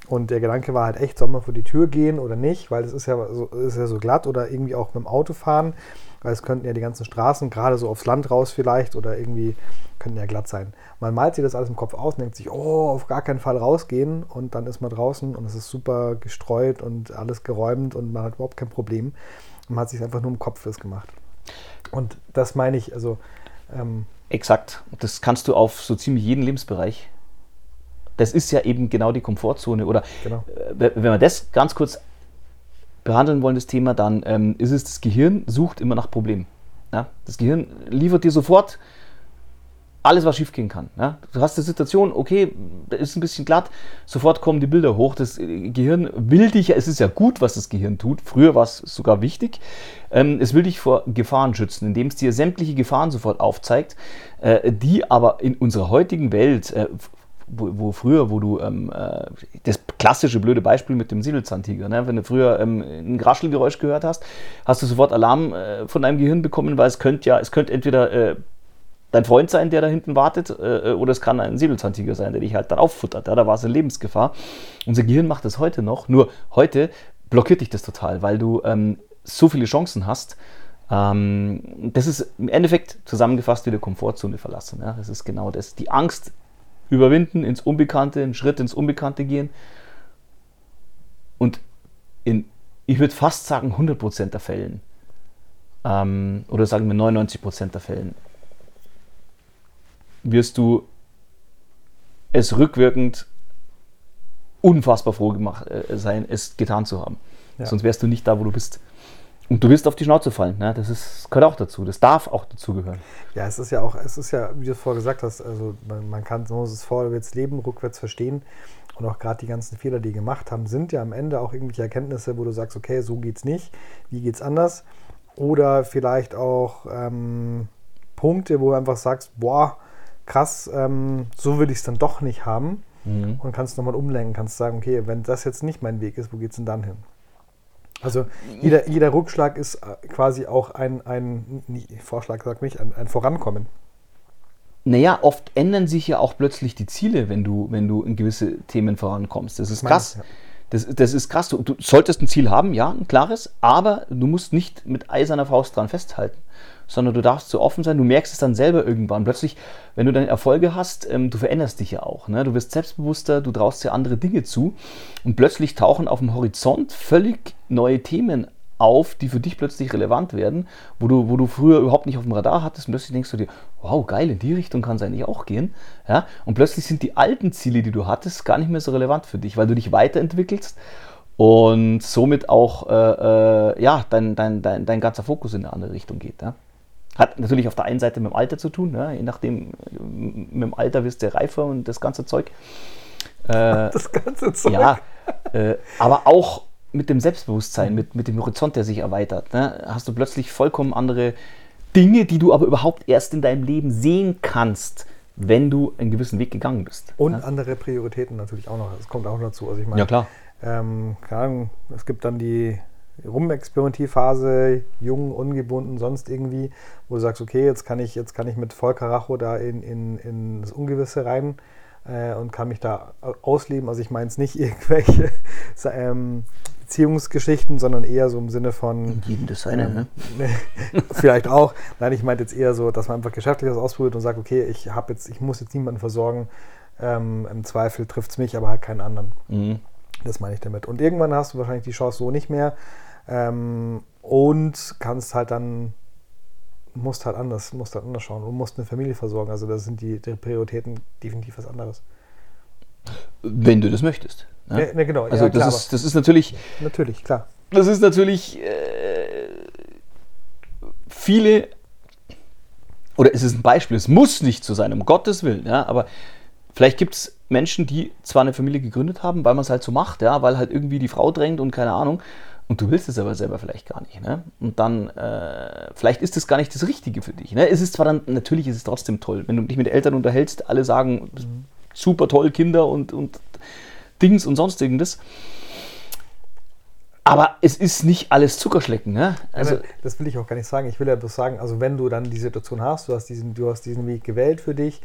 Und der Gedanke war halt echt, soll man vor die Tür gehen oder nicht, weil es ist ja so, ist ja so glatt oder irgendwie auch mit dem Auto fahren, weil es könnten ja die ganzen Straßen, gerade so aufs Land raus vielleicht oder irgendwie könnten ja glatt sein. Man malt sich das alles im Kopf aus denkt sich, oh, auf gar keinen Fall rausgehen und dann ist man draußen und es ist super gestreut und alles geräumt und man hat überhaupt kein Problem. Man hat sich einfach nur im Kopf fest gemacht. Und das meine ich, also. Ähm Exakt. Das kannst du auf so ziemlich jeden Lebensbereich. Das ist ja eben genau die Komfortzone. Oder genau. äh, wenn wir das ganz kurz behandeln wollen, das Thema, dann ähm, ist es, das Gehirn sucht immer nach Problemen. Ja? Das Gehirn liefert dir sofort alles, was schiefgehen kann. Ja? Du hast die Situation, okay, ist ein bisschen glatt, sofort kommen die Bilder hoch. Das Gehirn will dich, es ist ja gut, was das Gehirn tut. Früher war es sogar wichtig. Ähm, es will dich vor Gefahren schützen, indem es dir sämtliche Gefahren sofort aufzeigt, äh, die aber in unserer heutigen Welt, äh, wo, wo, früher, wo du ähm, äh, das klassische blöde Beispiel mit dem Säbelzahntiger, ne? wenn du früher ähm, ein Graschelgeräusch gehört hast, hast du sofort Alarm äh, von deinem Gehirn bekommen, weil es könnte ja, es könnte entweder äh, dein Freund sein, der da hinten wartet, äh, oder es kann ein Säbelzahntiger sein, der dich halt dann auffuttert. Ja, da war es in Lebensgefahr. Unser Gehirn macht das heute noch, nur heute blockiert dich das total, weil du ähm, so viele Chancen hast. Ähm, das ist im Endeffekt zusammengefasst wie der Komfortzone verlassen. Ja? Das ist genau das. Die Angst überwinden, ins Unbekannte, einen Schritt ins Unbekannte gehen. Und in, ich würde fast sagen, 100% der Fällen, ähm, oder sagen wir 99% der Fällen, wirst du es rückwirkend unfassbar froh gemacht äh, sein, es getan zu haben. Ja. Sonst wärst du nicht da, wo du bist. Und du wirst auf die Schnauze fallen. Ne? Das ist, gehört auch dazu. Das darf auch dazugehören. Ja, es ist ja auch, es ist ja, wie du es vorher gesagt hast, also man, man kann so es vorwärts leben, rückwärts verstehen. Und auch gerade die ganzen Fehler, die gemacht haben, sind ja am Ende auch irgendwelche Erkenntnisse, wo du sagst, okay, so geht's nicht, wie geht's anders? Oder vielleicht auch ähm, Punkte, wo du einfach sagst, boah, krass, ähm, so will ich es dann doch nicht haben. Mhm. Und kannst nochmal umlenken, kannst sagen, okay, wenn das jetzt nicht mein Weg ist, wo geht es denn dann hin? Also jeder, jeder Rückschlag ist äh, quasi auch ein, ein Vorschlag, sag mich, ein, ein Vorankommen. Naja, oft ändern sich ja auch plötzlich die Ziele, wenn du, wenn du in gewisse Themen vorankommst. Das ist krass. Ja. Das, das ist krass. Du, du, solltest ein Ziel haben, ja, ein klares, aber du musst nicht mit eiserner Faust dran festhalten sondern du darfst so offen sein. Du merkst es dann selber irgendwann. Plötzlich, wenn du dann Erfolge hast, ähm, du veränderst dich ja auch. Ne? Du wirst selbstbewusster, du traust dir andere Dinge zu und plötzlich tauchen auf dem Horizont völlig neue Themen auf, die für dich plötzlich relevant werden, wo du, wo du früher überhaupt nicht auf dem Radar hattest und plötzlich denkst du dir, wow, geil, in die Richtung kann es eigentlich auch gehen. Ja? Und plötzlich sind die alten Ziele, die du hattest, gar nicht mehr so relevant für dich, weil du dich weiterentwickelst und somit auch äh, äh, ja, dein, dein, dein, dein ganzer Fokus in eine andere Richtung geht. Ja? Hat natürlich auf der einen Seite mit dem Alter zu tun, ne? je nachdem, mit dem Alter wirst du reifer und das ganze Zeug. Äh, das ganze Zeug. Ja, äh, aber auch mit dem Selbstbewusstsein, mit, mit dem Horizont, der sich erweitert, ne? hast du plötzlich vollkommen andere Dinge, die du aber überhaupt erst in deinem Leben sehen kannst, wenn du einen gewissen Weg gegangen bist. Und ne? andere Prioritäten natürlich auch noch. Das kommt auch dazu. Also ich meine, ja klar. Ähm, es gibt dann die Rumexperimentierphase, jung, ungebunden, sonst irgendwie, wo du sagst, okay, jetzt kann ich, jetzt kann ich mit Vollkaracho da in, in, in das Ungewisse rein äh, und kann mich da ausleben. Also ich meine es nicht irgendwelche ähm, Beziehungsgeschichten, sondern eher so im Sinne von. In jedem das eine, ähm, ne? vielleicht auch. Nein, ich meinte jetzt eher so, dass man einfach geschäftlich was ausprobiert und sagt, okay, ich habe jetzt, ich muss jetzt niemanden versorgen. Ähm, Im Zweifel trifft es mich, aber halt keinen anderen. Mhm. Das meine ich damit. Und irgendwann hast du wahrscheinlich die Chance so nicht mehr. Ähm, und kannst halt dann, musst halt anders, musst halt anders schauen und musst eine Familie versorgen. Also das sind die, die Prioritäten definitiv was anderes. Wenn du das möchtest. Ne? Ja, ne, genau. Also ja, das, klar, ist, das ist natürlich. Natürlich, klar. Das ist natürlich äh, viele, oder es ist ein Beispiel, es muss nicht so sein, um Gottes Willen, ja, aber vielleicht gibt es Menschen, die zwar eine Familie gegründet haben, weil man es halt so macht, ja, weil halt irgendwie die Frau drängt und keine Ahnung, und du willst es aber selber vielleicht gar nicht. Ne? Und dann, äh, vielleicht ist es gar nicht das Richtige für dich. Ne? Es ist zwar dann, natürlich ist es trotzdem toll, wenn du dich mit Eltern unterhältst, alle sagen, super toll, Kinder und, und Dings und sonst irgendwas. Aber es ist nicht alles Zuckerschlecken. Ne? Also, das will ich auch gar nicht sagen. Ich will ja bloß sagen, also wenn du dann die Situation hast, du hast diesen, du hast diesen Weg gewählt für dich,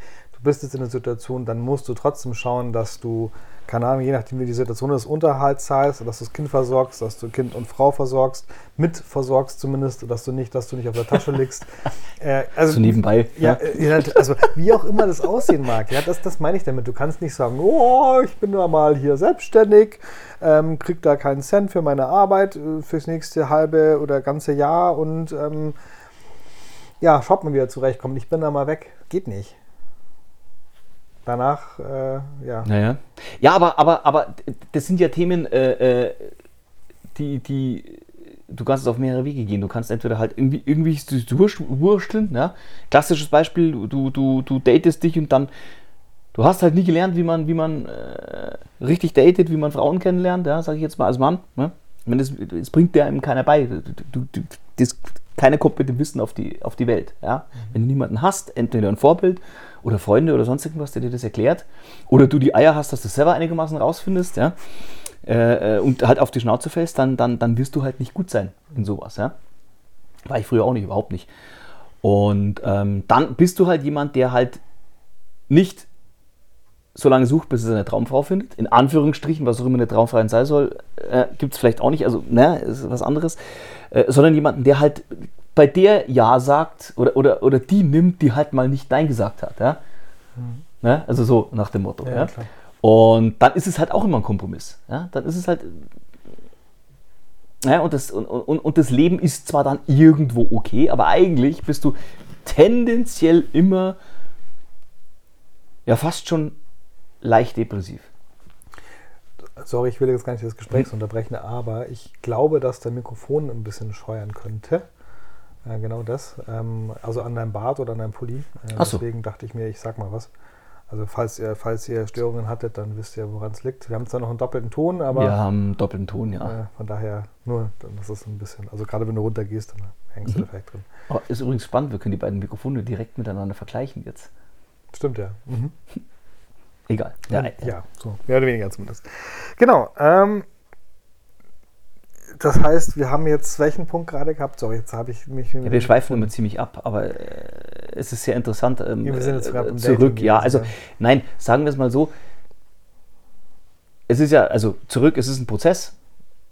bist jetzt in der Situation, dann musst du trotzdem schauen, dass du keine Ahnung, je nachdem wie die Situation ist, Unterhalt zahlst, dass du das Kind versorgst, dass du Kind und Frau versorgst, mit versorgst zumindest, dass du nicht, dass du nicht auf der Tasche liegst. Äh, also so nebenbei. Ja, ja, also wie auch immer das aussehen mag, ja, das, das meine ich damit. Du kannst nicht sagen, oh, ich bin da mal hier selbstständig, ähm, krieg da keinen Cent für meine Arbeit äh, fürs nächste halbe oder ganze Jahr und ähm, ja, schaut mal, wie er zurechtkommt. Ich bin da mal weg. Geht nicht danach, äh, ja. Naja. Ja, aber, aber, aber das sind ja Themen, äh, äh, die, die, du kannst es auf mehrere Wege gehen. Du kannst entweder halt irgendwie, irgendwie wursteln, ja. Klassisches Beispiel, du, du, du datest dich und dann, du hast halt nie gelernt, wie man, wie man äh, richtig datet, wie man Frauen kennenlernt, ja, sage ich jetzt mal als Mann. Ne? Wenn das, das bringt dir einem keiner bei. Du, du, das, keiner kommt mit dem Wissen auf die, auf die Welt. Ja? Mhm. Wenn du niemanden hast, entweder ein Vorbild oder Freunde oder sonst irgendwas, der dir das erklärt, oder du die Eier hast, dass du selber einigermaßen rausfindest, ja, äh, äh, und halt auf die Schnauze fällst, dann, dann, dann wirst du halt nicht gut sein in sowas, ja. War ich früher auch nicht, überhaupt nicht. Und ähm, dann bist du halt jemand, der halt nicht so lange sucht, bis er seine Traumfrau findet. In Anführungsstrichen, was auch immer eine Traumfrau sein soll, äh, gibt es vielleicht auch nicht, also, ne, ist was anderes. Äh, sondern jemanden, der halt bei der Ja sagt oder, oder, oder die nimmt, die halt mal nicht Nein gesagt hat. Ja? Mhm. Ne? Also so nach dem Motto. Ja, ja? Und dann ist es halt auch immer ein Kompromiss. Ja? Dann ist es halt. Ja, und, das, und, und, und das Leben ist zwar dann irgendwo okay, aber eigentlich bist du tendenziell immer ja fast schon leicht depressiv. sorry, ich will jetzt gar nicht das Gespräch unterbrechen, aber ich glaube, dass dein Mikrofon ein bisschen scheuern könnte. Äh, genau das. Ähm, also an deinem Bart oder an deinem Pulli. Äh, so. Deswegen dachte ich mir, ich sag mal was. Also falls ihr, falls ihr Störungen hattet, dann wisst ihr, woran es liegt. Wir haben zwar noch einen doppelten Ton, aber Wir haben einen doppelten Ton, ja. äh, von daher nur, dann ist es ein bisschen. Also gerade wenn du runtergehst, dann hängst du da vielleicht drin. Oh, ist übrigens spannend, wir können die beiden Mikrofone direkt miteinander vergleichen jetzt. Stimmt ja. Mhm. Egal. Ja, ja, so mehr oder weniger zumindest. Genau. Ähm, das heißt, wir haben jetzt welchen Punkt gerade gehabt? Sorry, jetzt habe ich mich. Ja, wir schweifen immer ziemlich ab, aber äh, es ist sehr interessant. Ähm, Ja, wir sind jetzt gerade äh, zurück, ja. Also, ja. nein, sagen wir es mal so. Es ist ja, also zurück, es ist ein Prozess.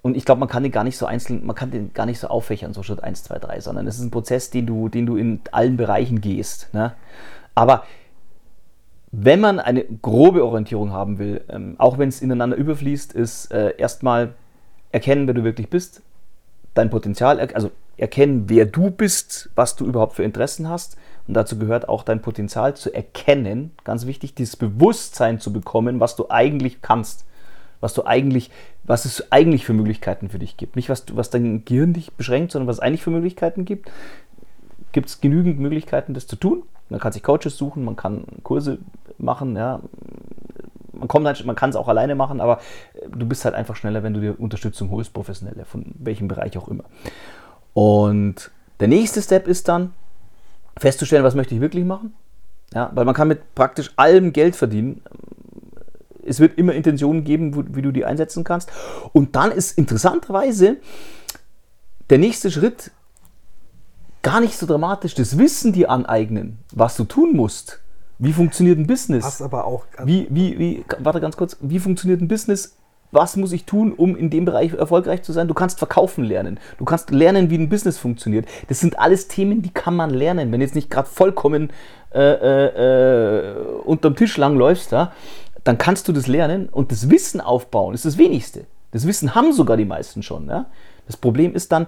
Und ich glaube, man kann den gar nicht so einzeln, man kann den gar nicht so auffächern, so Schritt 1, 2, 3, sondern es ist ein Prozess, den du, den du in allen Bereichen gehst. Ne? Aber wenn man eine grobe Orientierung haben will, ähm, auch wenn es ineinander überfließt, ist äh, erstmal erkennen, wer du wirklich bist, dein Potenzial, also erkennen, wer du bist, was du überhaupt für Interessen hast. Und dazu gehört auch dein Potenzial zu erkennen, ganz wichtig, dieses Bewusstsein zu bekommen, was du eigentlich kannst, was du eigentlich, was es eigentlich für Möglichkeiten für dich gibt. Nicht, was, du, was dein Gehirn dich beschränkt, sondern was es eigentlich für Möglichkeiten gibt. Gibt es genügend Möglichkeiten, das zu tun? Man kann sich Coaches suchen, man kann Kurse machen, ja. Man, halt, man kann es auch alleine machen, aber äh, du bist halt einfach schneller, wenn du dir Unterstützung holst, professionelle, von welchem Bereich auch immer. Und der nächste Step ist dann, festzustellen, was möchte ich wirklich machen. Ja, weil man kann mit praktisch allem Geld verdienen. Es wird immer Intentionen geben, wo- wie du die einsetzen kannst. Und dann ist interessanterweise der nächste Schritt gar nicht so dramatisch, das Wissen dir aneignen, was du tun musst. Wie funktioniert ein Business? Was aber auch. Wie, wie, wie, warte ganz kurz, wie funktioniert ein Business? Was muss ich tun, um in dem Bereich erfolgreich zu sein? Du kannst verkaufen lernen. Du kannst lernen, wie ein Business funktioniert. Das sind alles Themen, die kann man lernen. Wenn du jetzt nicht gerade vollkommen äh, äh, äh, unterm Tisch langläufst, ja, dann kannst du das lernen und das Wissen aufbauen. ist das Wenigste. Das Wissen haben sogar die meisten schon. Ja? Das Problem ist dann,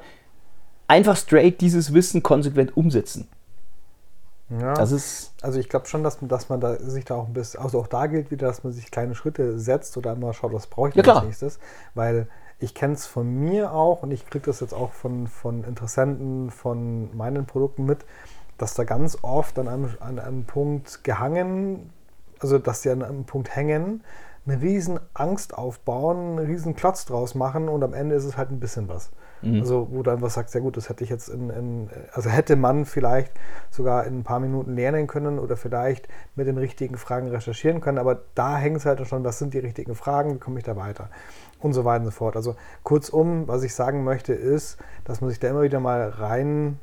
einfach straight dieses Wissen konsequent umsetzen. Ja. Das ist Also ich glaube schon, dass man, dass man da sich da auch ein bisschen, also auch da gilt wieder, dass man sich kleine Schritte setzt oder immer schaut, was brauche ich Ja, als nächstes. Weil ich kenne es von mir auch und ich kriege das jetzt auch von, von Interessenten von meinen Produkten mit, dass da ganz oft an einem, an einem Punkt gehangen, also dass sie an einem Punkt hängen, eine riesen Angst aufbauen, einen riesen Klotz draus machen und am Ende ist es halt ein bisschen was. Also wo du einfach sagst, ja gut, das hätte ich jetzt in, in, also hätte man vielleicht sogar in ein paar Minuten lernen können oder vielleicht mit den richtigen Fragen recherchieren können, aber da hängt es halt schon, was sind die richtigen Fragen, wie komme ich da weiter und so weiter und so fort. Also kurzum, was ich sagen möchte ist, dass man sich da immer wieder mal rein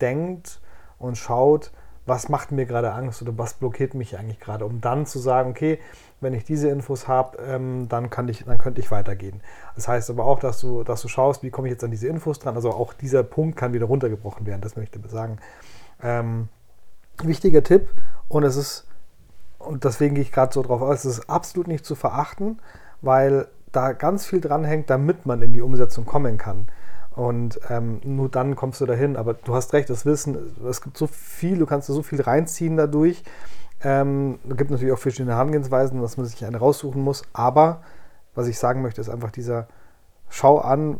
denkt und schaut, was macht mir gerade Angst oder was blockiert mich eigentlich gerade, um dann zu sagen, okay, wenn ich diese Infos habe, ähm, dann, dann könnte ich weitergehen. Das heißt aber auch, dass du, dass du schaust, wie komme ich jetzt an diese Infos dran. Also auch dieser Punkt kann wieder runtergebrochen werden, das möchte ich sagen. Ähm, wichtiger Tipp und es ist, und deswegen gehe ich gerade so drauf aus, es ist absolut nicht zu verachten, weil da ganz viel dran hängt, damit man in die Umsetzung kommen kann. Und ähm, nur dann kommst du dahin. Aber du hast recht, das Wissen, es gibt so viel, du kannst da so viel reinziehen dadurch. Ähm, es gibt natürlich auch verschiedene Herangehensweisen, dass man sich eine raussuchen muss. Aber was ich sagen möchte, ist einfach dieser, schau an,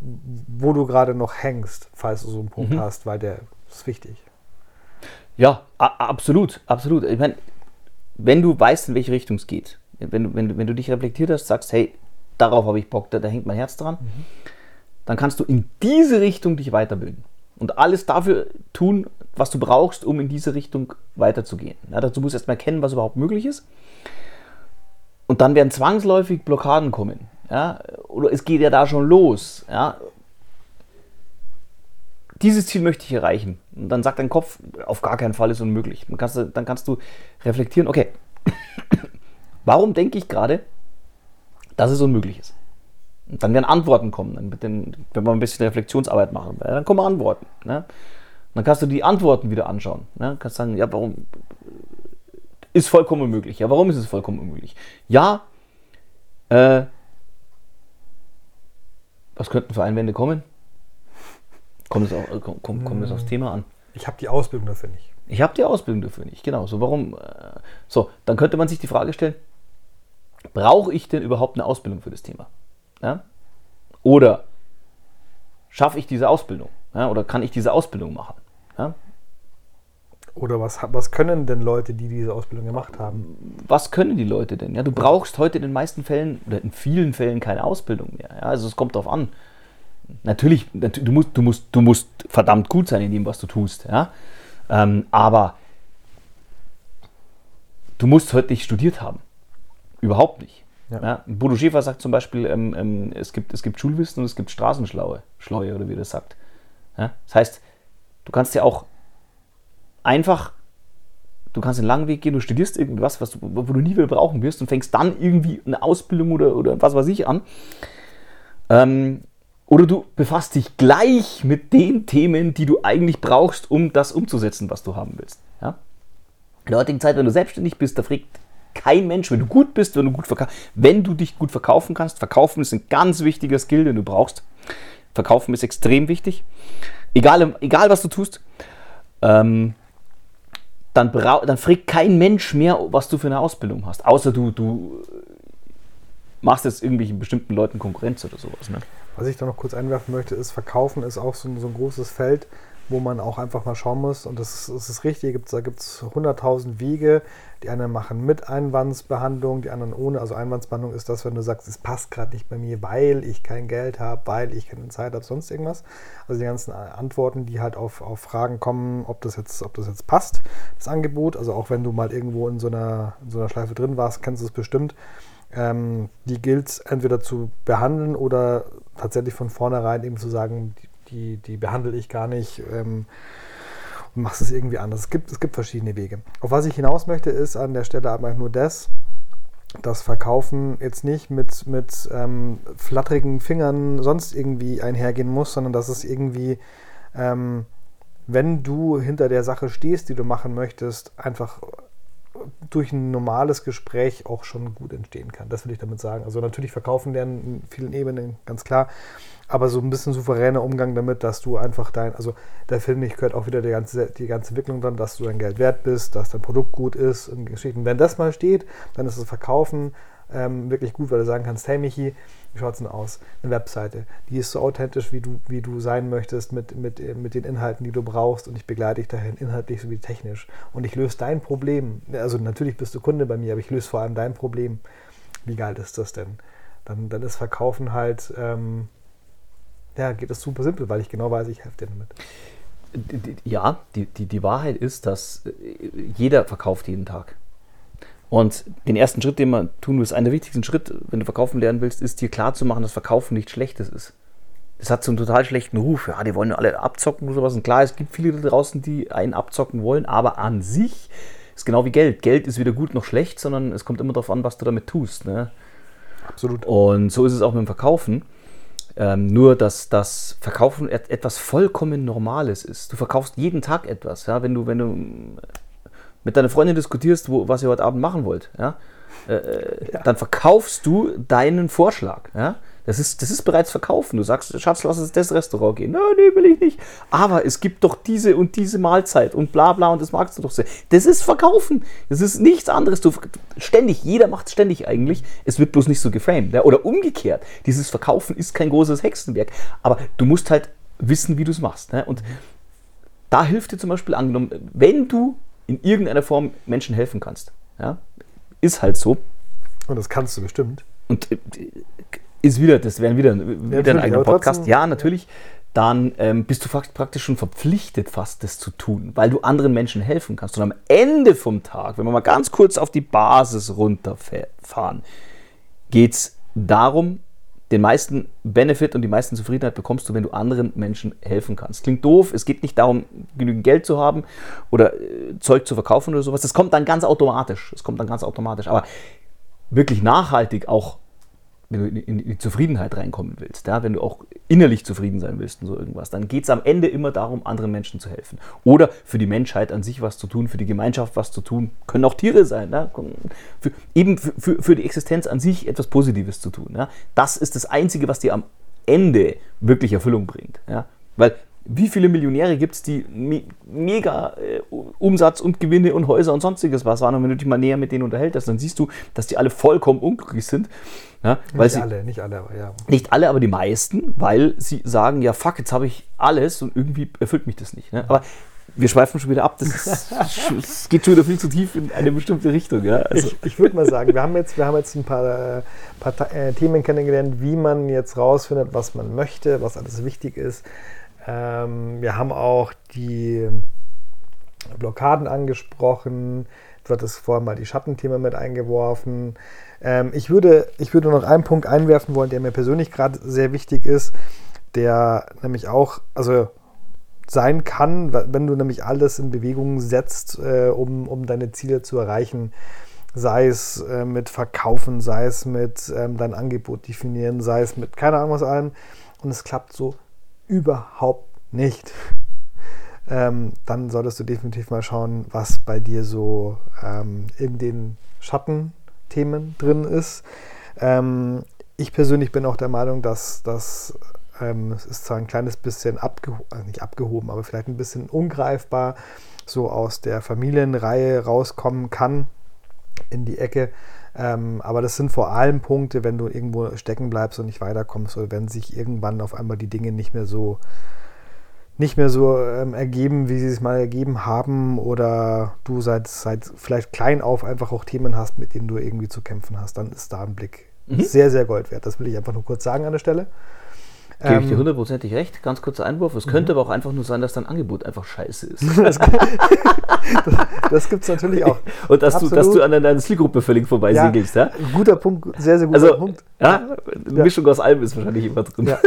wo du gerade noch hängst, falls du so einen Punkt hast, weil der ist wichtig. Ja, absolut, absolut. Ich meine, wenn du weißt, in welche Richtung es geht, wenn, du- wenn, wenn du dich reflektiert hast, sagst, hey, darauf habe ich Bock, da, da hängt mein Herz dran, dann kannst du in diese Richtung dich weiterbilden und alles dafür tun, was du brauchst, um in diese Richtung weiterzugehen. Ja, dazu musst du erstmal erkennen, was überhaupt möglich ist. Und dann werden zwangsläufig Blockaden kommen. Ja? Oder es geht ja da schon los. Ja? dieses Ziel möchte ich erreichen. Und dann sagt dein Kopf, auf gar keinen Fall ist unmöglich. Dann kannst du, dann kannst du reflektieren, okay, warum denke ich gerade, dass es unmöglich ist? Und dann werden Antworten kommen. Dann den, wenn wir ein bisschen Reflexionsarbeit machen, ja, dann kommen Antworten. Ne? Dann kannst du die Antworten wieder anschauen. Ne? Kannst sagen, ja, warum ist vollkommen unmöglich? Ja, warum ist es vollkommen unmöglich? Ja, äh, was könnten für Einwände kommen? Kommt es, auch, kommt, kommt, kommt es aufs Thema an? Ich habe die Ausbildung dafür nicht. Ich habe die Ausbildung dafür nicht, genau. So, warum? Äh, so, dann könnte man sich die Frage stellen, brauche ich denn überhaupt eine Ausbildung für das Thema? Ja? Oder schaffe ich diese Ausbildung? Ja? Oder kann ich diese Ausbildung machen? Ja? Oder was, was können denn Leute, die diese Ausbildung gemacht haben? Was können die Leute denn? Ja, du brauchst heute in den meisten Fällen oder in vielen Fällen keine Ausbildung mehr. Ja? Also es kommt darauf an. Natürlich, du musst, du, musst, du musst verdammt gut sein in dem, was du tust. Ja? Ähm, aber du musst heute nicht studiert haben. Überhaupt nicht. Ja. Ja, Bodo Schäfer sagt zum Beispiel, ähm, ähm, es, gibt, es gibt Schulwissen und es gibt Straßenschlaue, Schleue oder wie das sagt. Ja? Das heißt, du kannst ja auch einfach, du kannst einen langen Weg gehen, du studierst irgendwas, was du, wo du nie wieder brauchen wirst und fängst dann irgendwie eine Ausbildung oder, oder was weiß ich an. Ähm, oder du befasst dich gleich mit den Themen, die du eigentlich brauchst, um das umzusetzen, was du haben willst. Ja? In der heutigen Zeit, wenn du selbstständig bist, da fragt kein Mensch, wenn du gut bist, wenn du gut verkaufst, wenn du dich gut verkaufen kannst. Verkaufen ist ein ganz wichtiger Skill, den du brauchst. Verkaufen ist extrem wichtig. Egal, egal was du tust, ähm, dann, dann fragt kein Mensch mehr, was du für eine Ausbildung hast. Außer du, du machst jetzt irgendwelchen bestimmten Leuten Konkurrenz oder sowas. Ne? Was ich da noch kurz einwerfen möchte, ist, Verkaufen ist auch so ein, so ein großes Feld wo man auch einfach mal schauen muss. Und das ist, das ist richtig, da gibt es 100.000 Wege. Die einen machen mit Einwandsbehandlung, die anderen ohne. Also Einwandsbehandlung ist das, wenn du sagst, es passt gerade nicht bei mir, weil ich kein Geld habe, weil ich keine Zeit habe, sonst irgendwas. Also die ganzen Antworten, die halt auf, auf Fragen kommen, ob das, jetzt, ob das jetzt passt, das Angebot. Also auch wenn du mal irgendwo in so einer, in so einer Schleife drin warst, kennst du es bestimmt. Ähm, die gilt entweder zu behandeln oder tatsächlich von vornherein eben zu sagen, die, die, die behandle ich gar nicht ähm, machst es irgendwie anders. Es gibt, es gibt verschiedene Wege. Auf was ich hinaus möchte, ist an der Stelle aber nur das, dass Verkaufen jetzt nicht mit, mit ähm, flatterigen Fingern sonst irgendwie einhergehen muss, sondern dass es irgendwie, ähm, wenn du hinter der Sache stehst, die du machen möchtest, einfach durch ein normales Gespräch auch schon gut entstehen kann. Das will ich damit sagen. Also natürlich verkaufen lernen in vielen Ebenen, ganz klar aber so ein bisschen souveräner Umgang damit, dass du einfach dein, also der Film ich gehört auch wieder die ganze, die ganze Entwicklung dran, dass du dein Geld wert bist, dass dein Produkt gut ist und Geschichten. Wenn das mal steht, dann ist das Verkaufen ähm, wirklich gut, weil du sagen kannst, hey Michi, wie schaut es denn aus? Eine Webseite, die ist so authentisch, wie du, wie du sein möchtest, mit, mit, mit den Inhalten, die du brauchst und ich begleite dich dahin, inhaltlich sowie technisch. Und ich löse dein Problem. Also natürlich bist du Kunde bei mir, aber ich löse vor allem dein Problem. Wie geil ist das denn? Dann, dann ist Verkaufen halt ähm, ja, geht das super simpel, weil ich genau weiß, ich helfe dir damit. Ja, die, die, die Wahrheit ist, dass äh, jeder verkauft jeden Tag. Und den ersten Schritt, den man tun muss, einer der wichtigsten Schritte, wenn du verkaufen lernen willst, ist dir klarzumachen, dass Verkaufen nichts Schlechtes ist. Das hat so einen total schlechten Ruf. Ja, die wollen alle abzocken und sowas. Und klar, es gibt viele da draußen, die einen abzocken wollen, aber an sich ist genau wie Geld. Geld ist weder gut noch schlecht, sondern es kommt immer darauf an, was du damit tust. Ne? Absolut. Und so ist es auch mit dem Verkaufen. Ähm, nur, dass das Verkaufen et etwas vollkommen Normales ist. Du verkaufst jeden Tag etwas. Ja? Wenn, du, wenn du mit deiner Freundin diskutierst, wo, was ihr heute Abend machen wollt, ja? Äh, äh ja. dann verkaufst du deinen Vorschlag. Ja? Das ist, das ist bereits verkaufen. Du sagst, Schatz, lass uns das Restaurant gehen. Nein, nee, will ich nicht. Aber es gibt doch diese und diese Mahlzeit und bla bla und das magst du doch sehr. Das ist verkaufen. Das ist nichts anderes. Du, ständig, jeder macht es ständig eigentlich. Es wird bloß nicht so geframed. Ja? Oder umgekehrt. Dieses Verkaufen ist kein großes Hexenwerk. Aber du musst halt wissen, wie du es machst. Ne? Und da hilft dir zum Beispiel angenommen, wenn du in irgendeiner Form Menschen helfen kannst. Ja? Ist halt so. Und das kannst du bestimmt. Und äh, ist wieder, das wäre wieder, wieder ein eigener Podcast. Trotzdem, ja, natürlich. Dann ähm, bist du praktisch schon verpflichtet, fast das zu tun, weil du anderen Menschen helfen kannst. Und am Ende vom Tag, wenn wir mal ganz kurz auf die Basis runterfahren, geht es darum, den meisten Benefit und die meisten Zufriedenheit bekommst du, wenn du anderen Menschen helfen kannst. Klingt doof, es geht nicht darum, genügend Geld zu haben oder äh, Zeug zu verkaufen oder sowas. Das kommt dann ganz automatisch. Das kommt dann ganz automatisch. Aber wirklich nachhaltig auch wenn du in die Zufriedenheit reinkommen willst, ja, wenn du auch innerlich zufrieden sein willst und so irgendwas, dann geht es am Ende immer darum, anderen Menschen zu helfen. Oder für die Menschheit an sich was zu tun, für die Gemeinschaft was zu tun. Können auch Tiere sein. Ja, für, eben für, für, für, die Existenz an sich etwas Positives zu tun. Ja. Das ist das Einzige, was dir am Ende wirklich Erfüllung bringt. Ja. Weil Wie viele Millionäre gibt es, die me mega äh, Umsatz und Gewinne und Häuser und sonstiges was haben? Und wenn du dich mal näher mit denen unterhältst, dann siehst du, dass die alle vollkommen unglücklich sind. Ja, nicht alle, nicht alle, aber ja. Nicht alle, aber die meisten, weil sie sagen, ja fuck, jetzt habe ich alles und irgendwie erfüllt mich das nicht. Ne? Aber wir schweifen schon wieder ab. Das, geht schon wieder viel zu tief in eine bestimmte Richtung. Ja? Also. Ich, ich würde mal sagen, wir haben jetzt, wir haben jetzt ein paar, äh, paar äh, Themen kennengelernt, wie man jetzt rausfindet, was man möchte, was alles wichtig ist. Ähm, wir haben auch die Blockaden angesprochen. Du hattest vorhin mal die Schattenthemen mit eingeworfen. Ähm, ich, würde, ich würde noch einen Punkt einwerfen wollen, der mir persönlich gerade sehr wichtig ist, der nämlich auch, also sein kann, wenn du nämlich alles in Bewegung setzt, äh, um, um deine Ziele zu erreichen. Sei es äh, mit Verkaufen, sei es mit ähm, dein Angebot definieren, sei es mit keine Ahnung was allem. Und es klappt so überhaupt nicht. Ähm, dann solltest du definitiv mal schauen, was bei dir so ähm, in den Schattenthemen drin ist. Ähm, ich persönlich bin auch der Meinung, dass das ähm, ist zwar ein kleines bisschen abgehoben, also nicht abgehoben, aber vielleicht ein bisschen ungreifbar, so aus der Familienreihe rauskommen kann in die Ecke. Ähm, aber das sind vor allem Punkte, wenn du irgendwo stecken bleibst und nicht weiterkommst oder wenn sich irgendwann auf einmal die Dinge nicht mehr so nicht mehr so ähm, ergeben, wie sie es mal ergeben haben oder du seit, seit vielleicht klein auf einfach auch Themen hast, mit denen du irgendwie zu kämpfen hast, dann ist da ein Blick mhm. sehr, sehr Gold wert. Das will ich einfach nur kurz sagen an der Stelle. Gebe ich dir ähm, hundertprozentig recht. Ganz kurzer Einwurf. Es könnte mhm. aber auch einfach nur sein, dass dein Angebot einfach scheiße ist. das, das gibt es natürlich auch. Und dass du, dass du an deiner Zielgruppe völlig vorbeisegelst. Ja, ja? Guter Punkt, sehr, sehr guter also, Punkt. Ja, ja. Mischung aus allem ist wahrscheinlich immer drin. Ja.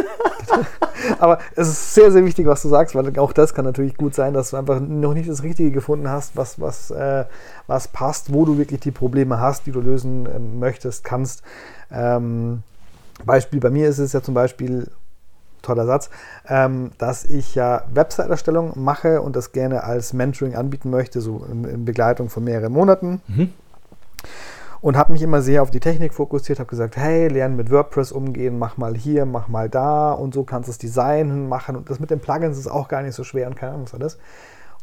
aber es ist sehr, sehr wichtig, was du sagst, weil auch das kann natürlich gut sein, dass du einfach noch nicht das Richtige gefunden hast, was, was, äh, was passt, wo du wirklich die Probleme hast, die du lösen äh, möchtest, kannst. Ähm, Beispiel bei mir ist es ja zum Beispiel, toller Satz, ähm, dass ich ja Website-Erstellung mache und das gerne als Mentoring anbieten möchte, so in, in Begleitung von mehreren Monaten. Mhm. Und habe mich immer sehr auf die Technik fokussiert, habe gesagt, hey, lern mit WordPress umgehen, mach mal hier, mach mal da und so kannst du das Design machen. Und das mit den Plugins ist auch gar nicht so schwer und keine Ahnung was alles.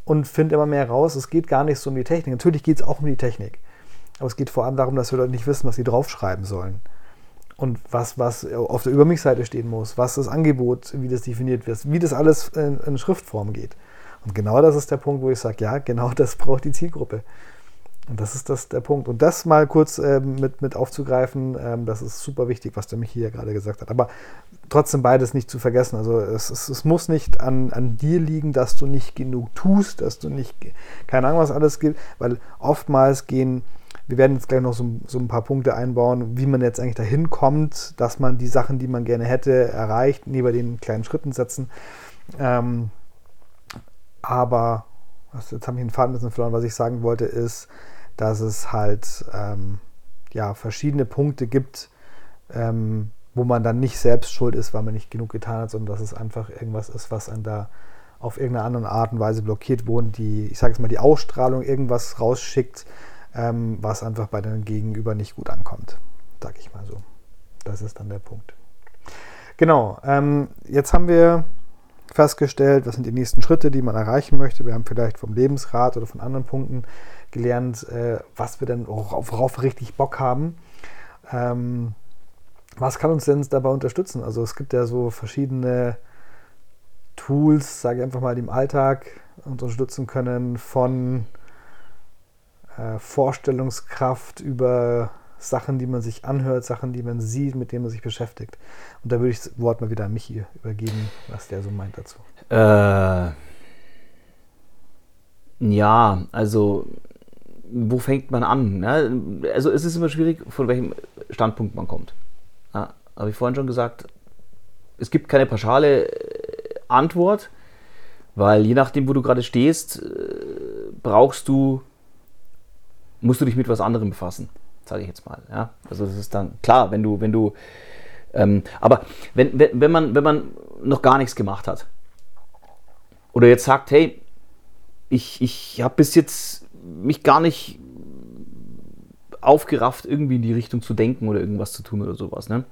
Und finde immer mehr raus, es geht gar nicht so um die Technik. Natürlich geht es auch um die Technik. Aber es geht vor allem darum, dass wir Leute nicht wissen, was sie draufschreiben sollen und was, was auf der Über stehen muss, was das Angebot, wie das definiert wird, wie das alles in, in Schriftform geht. Und genau das ist der Punkt, wo ich sage, ja, genau das braucht die Zielgruppe. Und das ist das der Punkt. Und das mal kurz ähm, mit, mit aufzugreifen, ähm, das ist super wichtig, was der mich hier gerade gesagt hat. Aber trotzdem beides nicht zu vergessen. Also es, es, es muss nicht an, an dir liegen, dass du nicht genug tust, dass du nicht, keine Ahnung, was alles gibt, weil oftmals gehen wir werden jetzt gleich noch so, so, ein paar Punkte einbauen, wie man jetzt eigentlich dahin kommt, dass man die Sachen, die man gerne hätte, erreicht, neben den kleinen Schritten setzen. Ähm, aber, jetzt habe ich den Faden ein bisschen verloren, was ich sagen wollte, ist, dass es halt ähm, ja, verschiedene Punkte gibt, ähm, wo man dann nicht selbst schuld ist, weil man nicht genug getan hat, sondern dass es einfach irgendwas ist, was einen da auf irgendeine andere Art und Weise blockiert, wo die, ich sage jetzt mal, die Ausstrahlung irgendwas rausschickt, ähm, was einfach bei den Gegenüber nicht gut ankommt, sage ich mal so. Das ist dann der Punkt. Genau, ähm, jetzt haben wir festgestellt, was sind die nächsten Schritte, die man erreichen möchte. Wir haben vielleicht vom Lebensrat oder von anderen Punkten gelernt, äh, was wir denn, worauf wir richtig Bock haben. Ähm, was kann uns denn dabei unterstützen? Also es gibt ja so verschiedene Tools, sage ich einfach mal, die im Alltag unterstützen können, von äh, Vorstellungskraft, über Sachen, die man sich anhört, Sachen, die man sieht, mit denen man sich beschäftigt. Und da würde ich das Wort mal wieder an Michi übergeben, was der so meint dazu. Äh, ja, also wo fängt man an? Ne? Also es ist immer schwierig, von welchem Standpunkt man kommt. Ja, Habe ich vorhin schon gesagt, es gibt keine pauschale äh, Antwort, weil je nachdem, wo du gerade stehst, äh, brauchst du musst du dich mit was anderem befassen, sage ich jetzt mal. Ja? Also das ist dann klar, wenn du, wenn du, ähm, aber wenn, wenn, wenn, man, wenn man noch gar nichts gemacht hat oder jetzt sagt, hey, ich, ich habe bis jetzt mich gar nicht aufgerafft, irgendwie in die Richtung zu denken oder irgendwas zu tun oder sowas. Ne?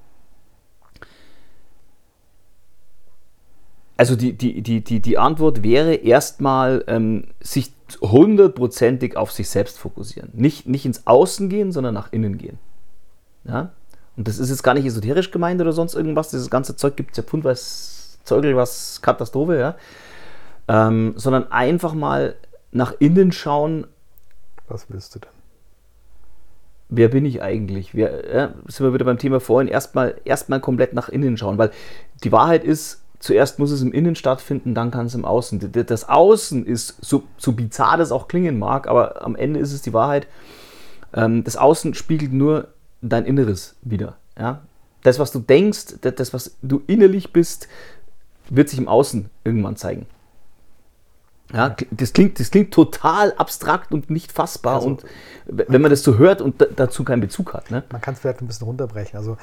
Also die, die, die, die, die Antwort wäre erstmal, ähm, sich hundertprozentig auf sich selbst fokussieren. Nicht, nicht ins Außen gehen, sondern nach innen gehen. Ja? Und das ist jetzt gar nicht esoterisch gemeint oder sonst irgendwas. Dieses ganze Zeug gibt es ja Pfund, was Zeugel, was Katastrophe, ja. Ähm, sondern einfach mal nach innen schauen. Was willst du denn? Wer bin ich eigentlich? Wer, ja, sind wir wieder beim Thema vorhin, erstmal erst komplett nach innen schauen, weil die Wahrheit ist, zuerst muss es im Innen stattfinden, dann kann es im Außen. Das Außen ist, so, so bizarr das auch klingen mag, aber am Ende ist es die Wahrheit. Ähm, das Außen spiegelt nur dein Inneres wieder. Ja? Das, was du denkst, das, was du innerlich bist, wird sich im Außen irgendwann zeigen. Ja, das klingt, das klingt total abstrakt und nicht fassbar. Also, und wenn man das so hört und dazu keinen Bezug hat. Ne? Man kann es vielleicht ein bisschen runterbrechen. Also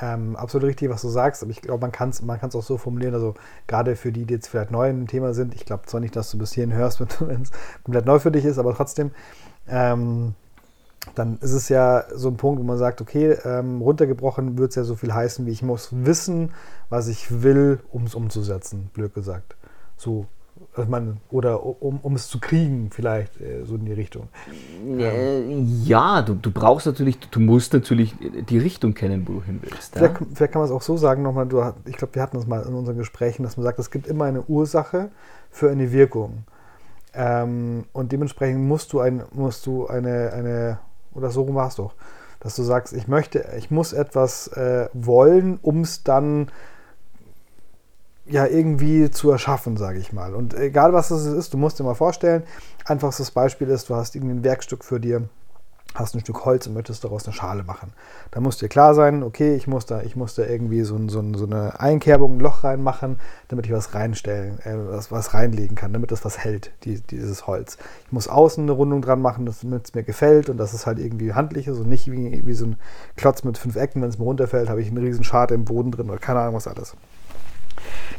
ähm, absolut richtig, was du sagst, aber ich glaube, man kann es man auch so formulieren, also gerade für die, die jetzt vielleicht neu im Thema sind, ich glaube zwar nicht, dass du bis hierhin hörst, wenn es komplett neu für dich ist, aber trotzdem, ähm, dann ist es ja so ein Punkt, wo man sagt, okay, ähm, runtergebrochen wird es ja so viel heißen, wie ich muss wissen, was ich will, um es umzusetzen, blöd gesagt. So also man, oder um, um es zu kriegen, vielleicht äh, so in die Richtung. Äh, ja, du, du brauchst natürlich, du musst natürlich die Richtung kennen, wo du hin willst. Vielleicht, ja? vielleicht kann man es auch so sagen, nochmal, du, ich glaube, wir hatten das mal in unseren Gesprächen, dass man sagt, es gibt immer eine Ursache für eine Wirkung. Ähm, und dementsprechend musst du, ein, musst du eine, eine, oder so rum war es doch, dass du sagst, ich möchte, ich muss etwas äh, wollen, um es dann ja irgendwie zu erschaffen, sage ich mal. Und egal was es ist, du musst dir mal vorstellen, einfachstes Beispiel ist, du hast irgendwie ein Werkstück für dir, hast ein Stück Holz und möchtest daraus eine Schale machen. Da muss dir klar sein, okay, ich muss da, ich muss da irgendwie so, so, so eine Einkerbung, ein Loch reinmachen, damit ich was reinstellen, äh, was, was reinlegen kann, damit das was hält, die, dieses Holz. Ich muss außen eine Rundung dran machen, damit es mir gefällt und dass es halt irgendwie handlich ist und nicht wie, wie so ein Klotz mit fünf Ecken, wenn es mir runterfällt, habe ich einen riesen Schade im Boden drin oder keine Ahnung was alles.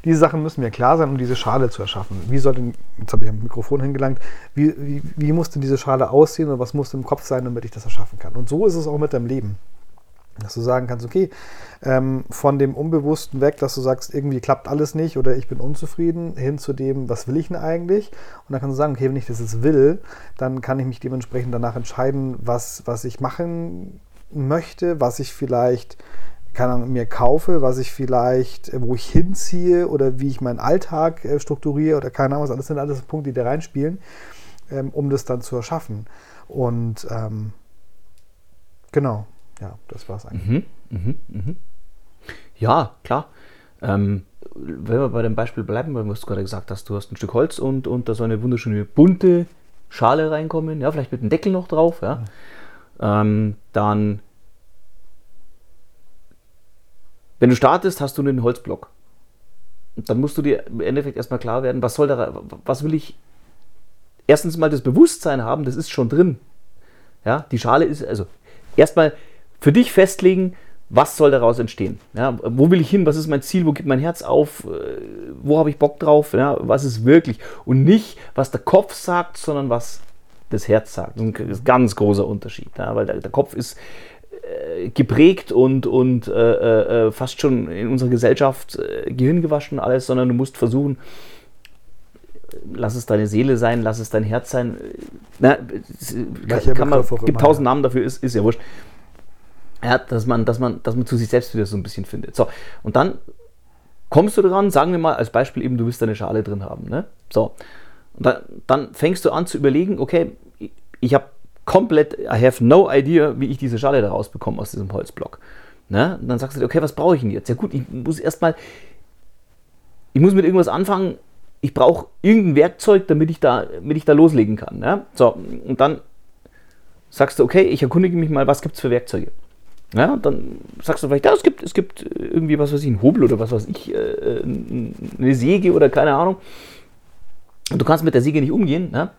Diese Sachen müssen mir klar sein, um diese Schale zu erschaffen. Wie soll denn, jetzt habe ich am Mikrofon hingelangt, wie, wie, wie muss denn diese Schale aussehen und was muss im Kopf sein, damit ich das erschaffen kann? Und so ist es auch mit deinem Leben. Dass du sagen kannst, okay, ähm, von dem Unbewussten weg, dass du sagst, irgendwie klappt alles nicht oder ich bin unzufrieden, hin zu dem, was will ich denn eigentlich? Und dann kannst du sagen, okay, wenn ich das jetzt will, dann kann ich mich dementsprechend danach entscheiden, was, was ich machen möchte, was ich vielleicht Ahnung, mir kaufe, was ich vielleicht, äh, wo ich hinziehe oder wie ich meinen Alltag äh, strukturiere oder keine Ahnung, das sind alles Punkte, die da reinspielen, ähm, um das dann zu erschaffen. Und ähm, genau, ja, das war es eigentlich. Mhm, mh, mh. Ja, klar. Ähm, wenn wir bei dem Beispiel bleiben, weil du gerade gesagt hast, du hast ein Stück Holz und, und da soll eine wunderschöne bunte Schale reinkommen, ja, vielleicht mit einem Deckel noch drauf, ja. Mhm. Ähm, dann Wenn du startest, hast du einen Holzblock. Und dann musst du dir im Endeffekt erstmal klar werden, was soll da, was will ich erstens mal das Bewusstsein haben, das ist schon drin. Ja, die Schale ist, also erstmal für dich festlegen, was soll daraus entstehen? Ja, wo will ich hin? Was ist mein Ziel? Wo gibt mein Herz auf? Äh, wo habe ich Bock drauf? Ja, was ist wirklich? Und nicht, was der Kopf sagt, sondern was das Herz sagt. Das ist ein ganz großer Unterschied. Ja, weil der, der Kopf ist geprägt und, und äh, äh, fast schon in unserer Gesellschaft äh, Gehirn gewaschen alles, sondern du musst versuchen, lass es deine Seele sein, lass es dein Herz sein. Na, kann, kann man, gibt tausend Namen dafür, ist, ist ja wurscht. Ja, dass man, dass man, dass man zu sich selbst wieder so ein bisschen findet. So, und dann kommst du dran, sagen wir mal als Beispiel eben, du willst deine Schale drin haben. Ne? So, und dann, dann fängst du an zu überlegen, okay, ich habe komplett, I have no idea, wie ich diese Schale da rausbekomme aus diesem Holzblock. Ne? Und dann sagst du dir, okay, was brauche ich denn jetzt? Ja gut, ich muss erstmal, ich muss mit irgendwas anfangen, ich brauche irgendein Werkzeug, damit ich da, damit ich da loslegen kann. Ne? So, und dann sagst du, okay, ich erkundige mich mal, was gibt es für Werkzeuge? Ja, und dann sagst du vielleicht, ja, es gibt, es gibt irgendwie, was weiß ich, einen Hobel oder was weiß ich, äh, eine Säge oder keine Ahnung. Und du kannst mit der Säge nicht umgehen. Ne?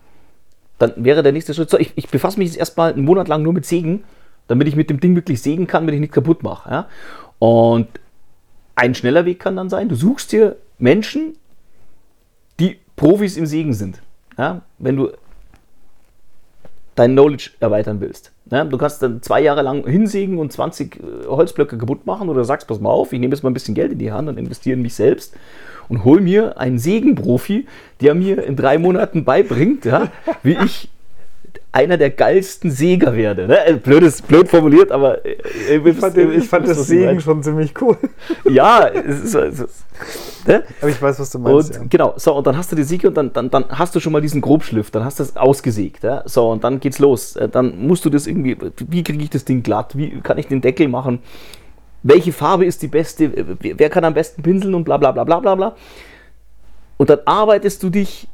Dann wäre der nächste Schritt so, ich, ich befasse mich jetzt erstmal einen Monat lang nur mit Sägen, damit ich mit dem Ding wirklich sägen kann, wenn ich nichts kaputt mache. Ja? Und ein schneller Weg kann dann sein, du suchst dir Menschen, die Profis im Sägen sind. Ja? Wenn du dein Knowledge erweitern willst. Ne? Du kannst dann zwei Jahre lang hinsägen und 20 äh, Holzblöcke kaputt machen oder sagst, pass mal auf, ich nehme jetzt mal ein bisschen Geld in die Hand und investiere in mich selbst und hol mir einen Sägenprofi, der mir in drei Monaten beibringt, ja, wie ich einer der geilsten Säger werde. Ne? Äh, blödes, blöd formuliert, aber äh, ich fand, den, ich fand das Sägen schon ziemlich cool. Ja, es ist, es ist ne? aber ich weiß, was du meinst. Und, ja. Genau, so, und dann hast du die Säge und dann, dann, dann hast du schon mal diesen Grobschliff, dann hast du das ausgesägt. Ja? So, und dann geht's los. Äh, dann musst du das irgendwie, wie kriege ich das Ding glatt? Wie kann ich den Deckel machen? Welche Farbe ist die beste? Wer kann am besten pinseln und bla bla bla bla bla bla. Und dann arbeitest du dich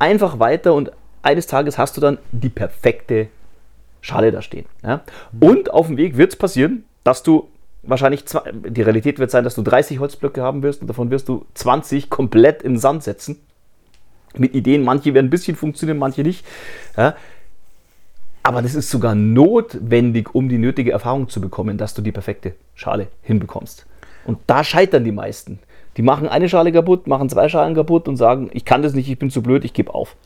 einfach weiter und eines Tages hast du dann die perfekte Schale da stehen. Ja? Und auf dem Weg wird es passieren, dass du wahrscheinlich, zwei, die Realität wird sein, dass du 30 Holzblöcke haben wirst und davon wirst du 20 komplett in den Sand setzen. Mit Ideen, manche werden ein bisschen funktionieren, manche nicht. Ja? Aber das ist sogar notwendig, um die nötige Erfahrung zu bekommen, dass du die perfekte Schale hinbekommst. Und da scheitern die meisten. Die machen eine Schale kaputt, machen zwei Schalen kaputt und sagen, ich kann das nicht, ich bin zu blöd, ich gebe auf.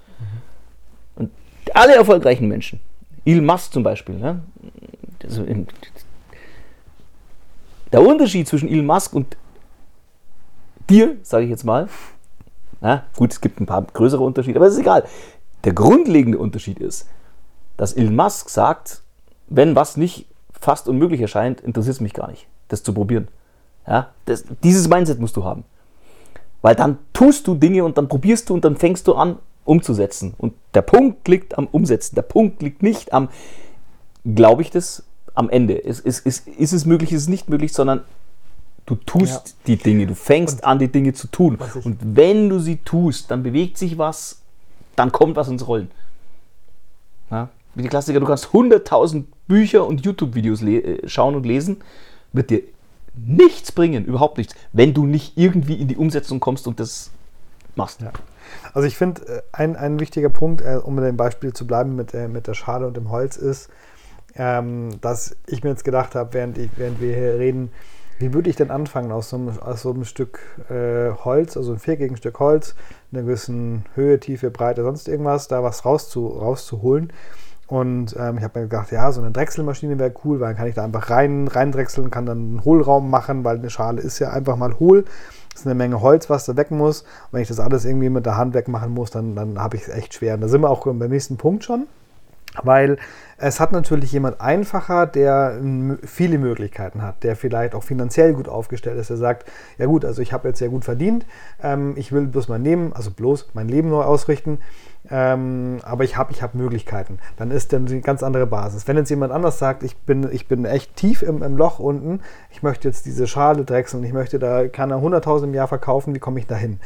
Alle erfolgreichen Menschen, Elon Musk zum Beispiel, ne? also der Unterschied zwischen Elon Musk und dir, sage ich jetzt mal, na, gut, es gibt ein paar größere Unterschiede, aber es ist egal. Der grundlegende Unterschied ist, dass Elon Musk sagt, wenn was nicht fast unmöglich erscheint, interessiert es mich gar nicht, das zu probieren. Ja, das, dieses Mindset musst du haben. Weil dann tust du Dinge und dann probierst du und dann fängst du an umzusetzen. Und der Punkt liegt am Umsetzen. Der Punkt liegt nicht am, glaube ich das, am Ende. Ist, ist, ist, ist es möglich, ist es nicht möglich, sondern du tust ja. die Dinge, du fängst und an, die Dinge zu tun. Und wenn du sie tust, dann bewegt sich was, dann kommt was ins Rollen. Ja? Wie die Klassiker, du kannst 100.000 Bücher und YouTube-Videos äh, schauen und lesen, wird dir nichts bringen, überhaupt nichts, wenn du nicht irgendwie in die Umsetzung kommst und das machst. Ja. Also ich finde, äh, ein, ein wichtiger Punkt, äh, um mit dem Beispiel zu bleiben mit, der, mit der Schale und dem Holz, ist, ähm, dass ich mir jetzt gedacht habe, während, während wir hier reden, wie würde ich denn anfangen, aus so einem, aus so einem Stück äh, Holz, also ein viereckigen Stück Holz, in einer gewissen Höhe, Tiefe, Breite, sonst irgendwas, da was rauszu, rauszuholen? Und ähm, ich habe mir gedacht, ja, so eine Drechselmaschine wäre cool, weil dann kann ich da einfach rein, reindrechseln, kann dann einen Hohlraum machen, weil eine Schale ist ja einfach mal hohl. Das ist eine Menge Holz, was da weg muss. Und wenn ich das alles irgendwie mit der Hand wegmachen muss, dann, dann habe ich es echt schwer. Und da sind wir auch beim nächsten Punkt schon. Weil es hat natürlich jemand einfacher, der viele Möglichkeiten hat, der vielleicht auch finanziell gut aufgestellt ist, der sagt, ja gut, also ich habe jetzt sehr gut verdient, ähm, ich will bloß mein Leben, also bloß mein Leben neu ausrichten, ähm, aber ich habe ich hab Möglichkeiten. Dann ist dann eine ganz andere Basis. Wenn jetzt jemand anders sagt, ich bin, ich bin echt tief im, im Loch unten, ich möchte jetzt diese Schale drechseln, ich möchte da, kann er 100.000 im Jahr verkaufen, wie komme ich da hin?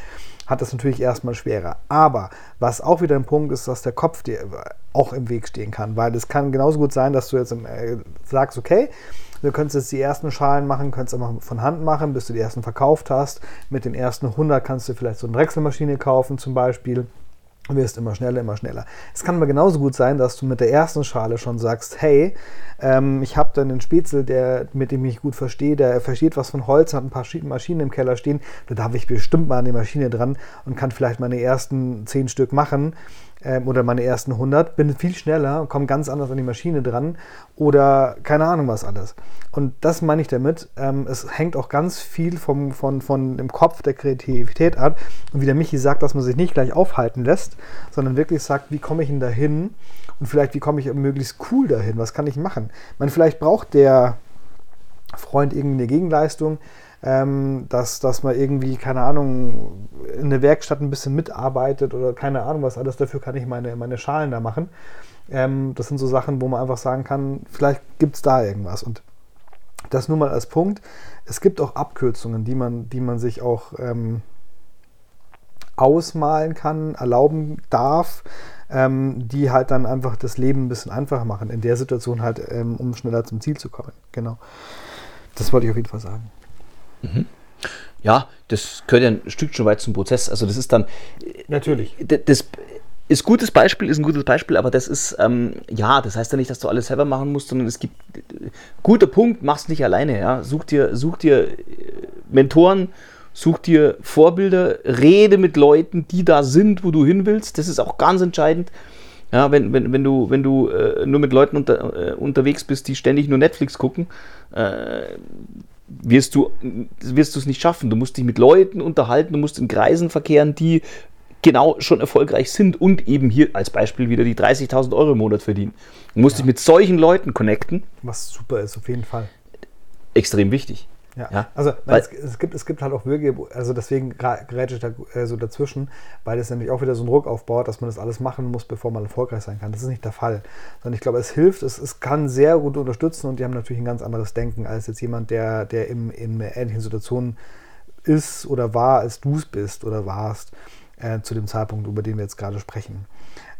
hat das natürlich erstmal schwerer. Aber was auch wieder ein Punkt ist, dass der Kopf dir auch im Weg stehen kann, weil es kann genauso gut sein, dass du jetzt äh, sagst, okay, du könntest jetzt die ersten Schalen machen, könntest auch von Hand machen, bis du die ersten verkauft hast. Mit den ersten 100 kannst du vielleicht so eine Drechselmaschine kaufen zum Beispiel wirst immer schneller, immer schneller. Es kann aber genauso gut sein, dass du mit der ersten Schale schon sagst, hey, ähm, ich habe da einen Spätzle, der, mit dem ich gut verstehe, der versteht was von Holz, hat ein paar Maschinen im Keller stehen, da darf ich bestimmt mal an die Maschine dran und kann vielleicht meine ersten zehn Stück machen ähm, oder meine ersten 100, bin viel schneller und komme ganz anders an die Maschine dran oder keine Ahnung was alles. Und das meine ich damit. Ähm, es hängt auch ganz viel vom, von, von dem Kopf der Kreativität ab. Und wie der Michi sagt, dass man sich nicht gleich aufhalten lässt, sondern wirklich sagt, wie komme ich denn dahin? Und vielleicht, wie komme ich möglichst cool dahin? Was kann ich machen? Man, vielleicht braucht der Freund irgendwie eine Gegenleistung ähm, dass, dass man irgendwie, keine Ahnung, in der Werkstatt ein bisschen mitarbeitet oder keine Ahnung was alles, dafür kann ich meine, meine Schalen da machen. Ähm, das sind so Sachen, wo man einfach sagen kann, vielleicht gibt es da irgendwas. Und das nur mal als Punkt. Es gibt auch Abkürzungen, die man, die man sich auch ähm, ausmalen kann, erlauben darf, ähm, die halt dann einfach das Leben ein bisschen einfacher machen, in der Situation halt, ähm, um schneller zum Ziel zu kommen. Genau. Das wollte ich auf jeden Fall sagen. Mhm. Ja, das gehört ja ein Stück schon weit zum Prozess. Also das ist dann. Natürlich. Das ist gutes Beispiel, ist ein gutes Beispiel, aber das ist, ähm, ja, das heißt ja nicht, dass du alles selber machen musst, sondern es gibt, guter Punkt, mach's nicht alleine, ja. Such dir, such dir äh, Mentoren, such dir Vorbilder, rede mit Leuten, die da sind, wo du hin willst. Das ist auch ganz entscheidend. Ja, wenn, wenn, wenn du, wenn du äh, nur mit Leuten unter, äh, unterwegs bist, die ständig nur Netflix gucken, äh, wirst du wirst es nicht schaffen. Du musst dich mit Leuten unterhalten, du musst in Kreisen verkehren, die genau schon erfolgreich sind und eben hier als Beispiel wieder die 30.000 Euro im Monat verdienen. Du musst ja. dich mit solchen Leuten connecten. Was super ist, auf jeden Fall. Extrem wichtig. Ja, ja. also weil, es, es, gibt, es gibt halt auch Wege, also deswegen grätsche ich da äh, so dazwischen, weil es nämlich auch wieder so einen Druck aufbaut, dass man das alles machen muss, bevor man erfolgreich sein kann. Das ist nicht der Fall. Sondern ich glaube, es hilft, es, es kann sehr gut unterstützen und die haben natürlich ein ganz anderes Denken als jetzt jemand, der, der im, in ähnlichen Situationen ist oder war, als du es bist oder warst äh, zu dem Zeitpunkt, über den wir jetzt gerade sprechen.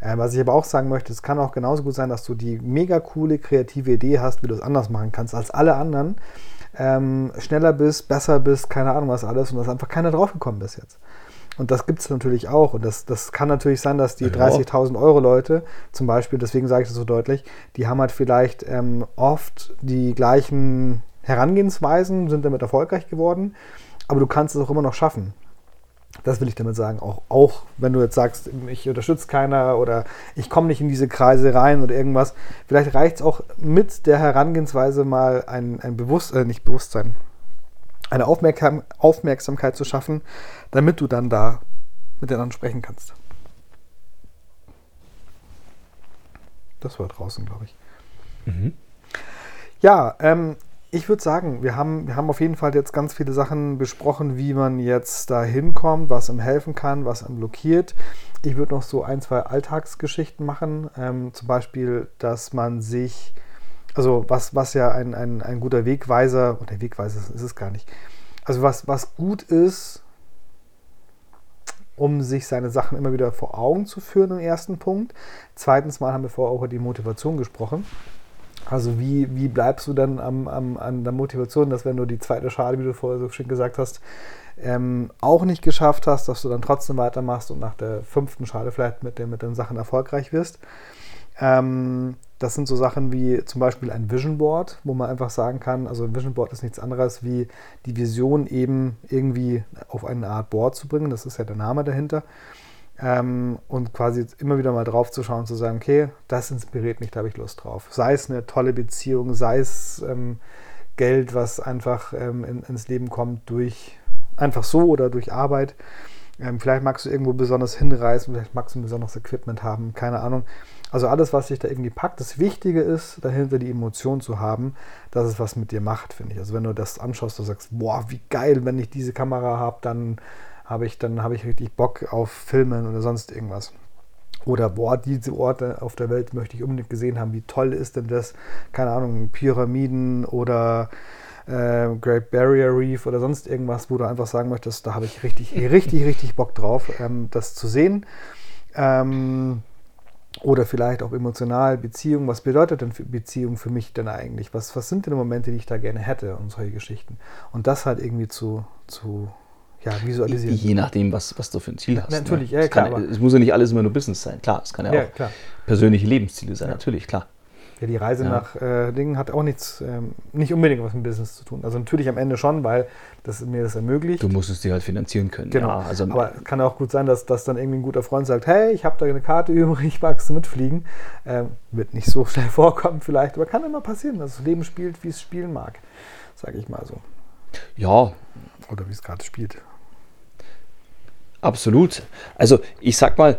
Äh, was ich aber auch sagen möchte, es kann auch genauso gut sein, dass du die mega coole kreative Idee hast, wie du es anders machen kannst als alle anderen ähm, schneller bist, besser bist, keine Ahnung was alles und dass einfach keiner draufgekommen bis jetzt. Und das gibt es natürlich auch. Und das, das kann natürlich sein, dass die ja. 30.000 Euro Leute, zum Beispiel, deswegen sage ich das so deutlich, die haben halt vielleicht ähm, oft die gleichen Herangehensweisen, sind damit erfolgreich geworden, aber du kannst es auch immer noch schaffen. Das will ich damit sagen. Auch, auch wenn du jetzt sagst, ich unterstütze keiner oder ich komme nicht in diese Kreise rein oder irgendwas. Vielleicht reicht es auch mit der Herangehensweise mal ein, ein Bewusstsein, äh, nicht Bewusstsein, eine Aufmerksam Aufmerksamkeit zu schaffen, damit du dann da mit den anderen sprechen kannst. Das war draußen, glaube ich. Mhm. Ja, ähm, ich würde sagen, wir haben, wir haben auf jeden Fall jetzt ganz viele Sachen besprochen, wie man jetzt da hinkommt, was ihm helfen kann, was ihm blockiert. Ich würde noch so ein, zwei Alltagsgeschichten machen. Ähm, zum Beispiel, dass man sich, also was, was ja ein, ein, ein guter Wegweiser, oder Wegweiser ist es gar nicht. Also was, was gut ist, um sich seine Sachen immer wieder vor Augen zu führen im ersten Punkt. Zweitens mal haben wir vorher auch über die Motivation gesprochen. Also wie, wie bleibst du dann am, am, an der Motivation, dass wenn du die zweite Schale, wie du vorher so schön gesagt hast, ähm, auch nicht geschafft hast, dass du dann trotzdem weitermachst und nach der fünften Schale vielleicht mit den, mit den Sachen erfolgreich wirst. Ähm, das sind so Sachen wie zum Beispiel ein Vision Board, wo man einfach sagen kann, also ein Vision Board ist nichts anderes wie die Vision eben irgendwie auf eine Art Board zu bringen. Das ist ja der Name dahinter. Ähm, und quasi immer wieder mal drauf zu schauen, zu sagen, okay, das inspiriert mich, da habe ich Lust drauf. Sei es eine tolle Beziehung, sei es ähm, Geld, was einfach ähm, in, ins Leben kommt durch einfach so oder durch Arbeit. Ähm, vielleicht magst du irgendwo besonders hinreisen, vielleicht magst du ein besonderes Equipment haben, keine Ahnung. Also alles, was sich da irgendwie packt. Das Wichtige ist, dahinter die Emotion zu haben, dass es was mit dir macht, finde ich. Also wenn du das anschaust, du sagst, boah, wie geil, wenn ich diese Kamera habe, dann habe ich, dann habe ich richtig Bock auf Filmen oder sonst irgendwas. Oder boah, diese Orte auf der Welt möchte ich unbedingt gesehen haben. Wie toll ist denn das? Keine Ahnung, Pyramiden oder äh, Great Barrier Reef oder sonst irgendwas, wo du einfach sagen möchtest, da habe ich richtig, richtig, richtig Bock drauf, ähm, das zu sehen. Ähm, oder vielleicht auch emotional, Beziehung. Was bedeutet denn Beziehung für mich denn eigentlich? Was, was sind denn Momente, die ich da gerne hätte und solche Geschichten? Und das halt irgendwie zu, zu ja, visualisieren. Je nachdem, was, was du für ein Ziel hast. Ne? Natürlich, ne? ja, klar. Kann, es muss ja nicht alles immer nur Business sein. Klar, es kann ja, ja auch klar. persönliche Lebensziele sein, ja. natürlich, klar. Ja, die Reise ja. nach äh, Dingen hat auch nichts, ähm, nicht unbedingt was mit Business zu tun. Also natürlich am Ende schon, weil das mir das ermöglicht. Du musst es dir halt finanzieren können. Genau. Ja, also, Aber es kann auch gut sein, dass, dass dann irgendwie ein guter Freund sagt, hey, ich habe da eine Karte übrig, magst du mitfliegen? Ähm, wird nicht so schnell vorkommen vielleicht, aber kann immer passieren, dass das Leben spielt, wie es spielen mag, sage ich mal so. Ja. Oder wie es gerade spielt. Absolut. Also ich sag mal,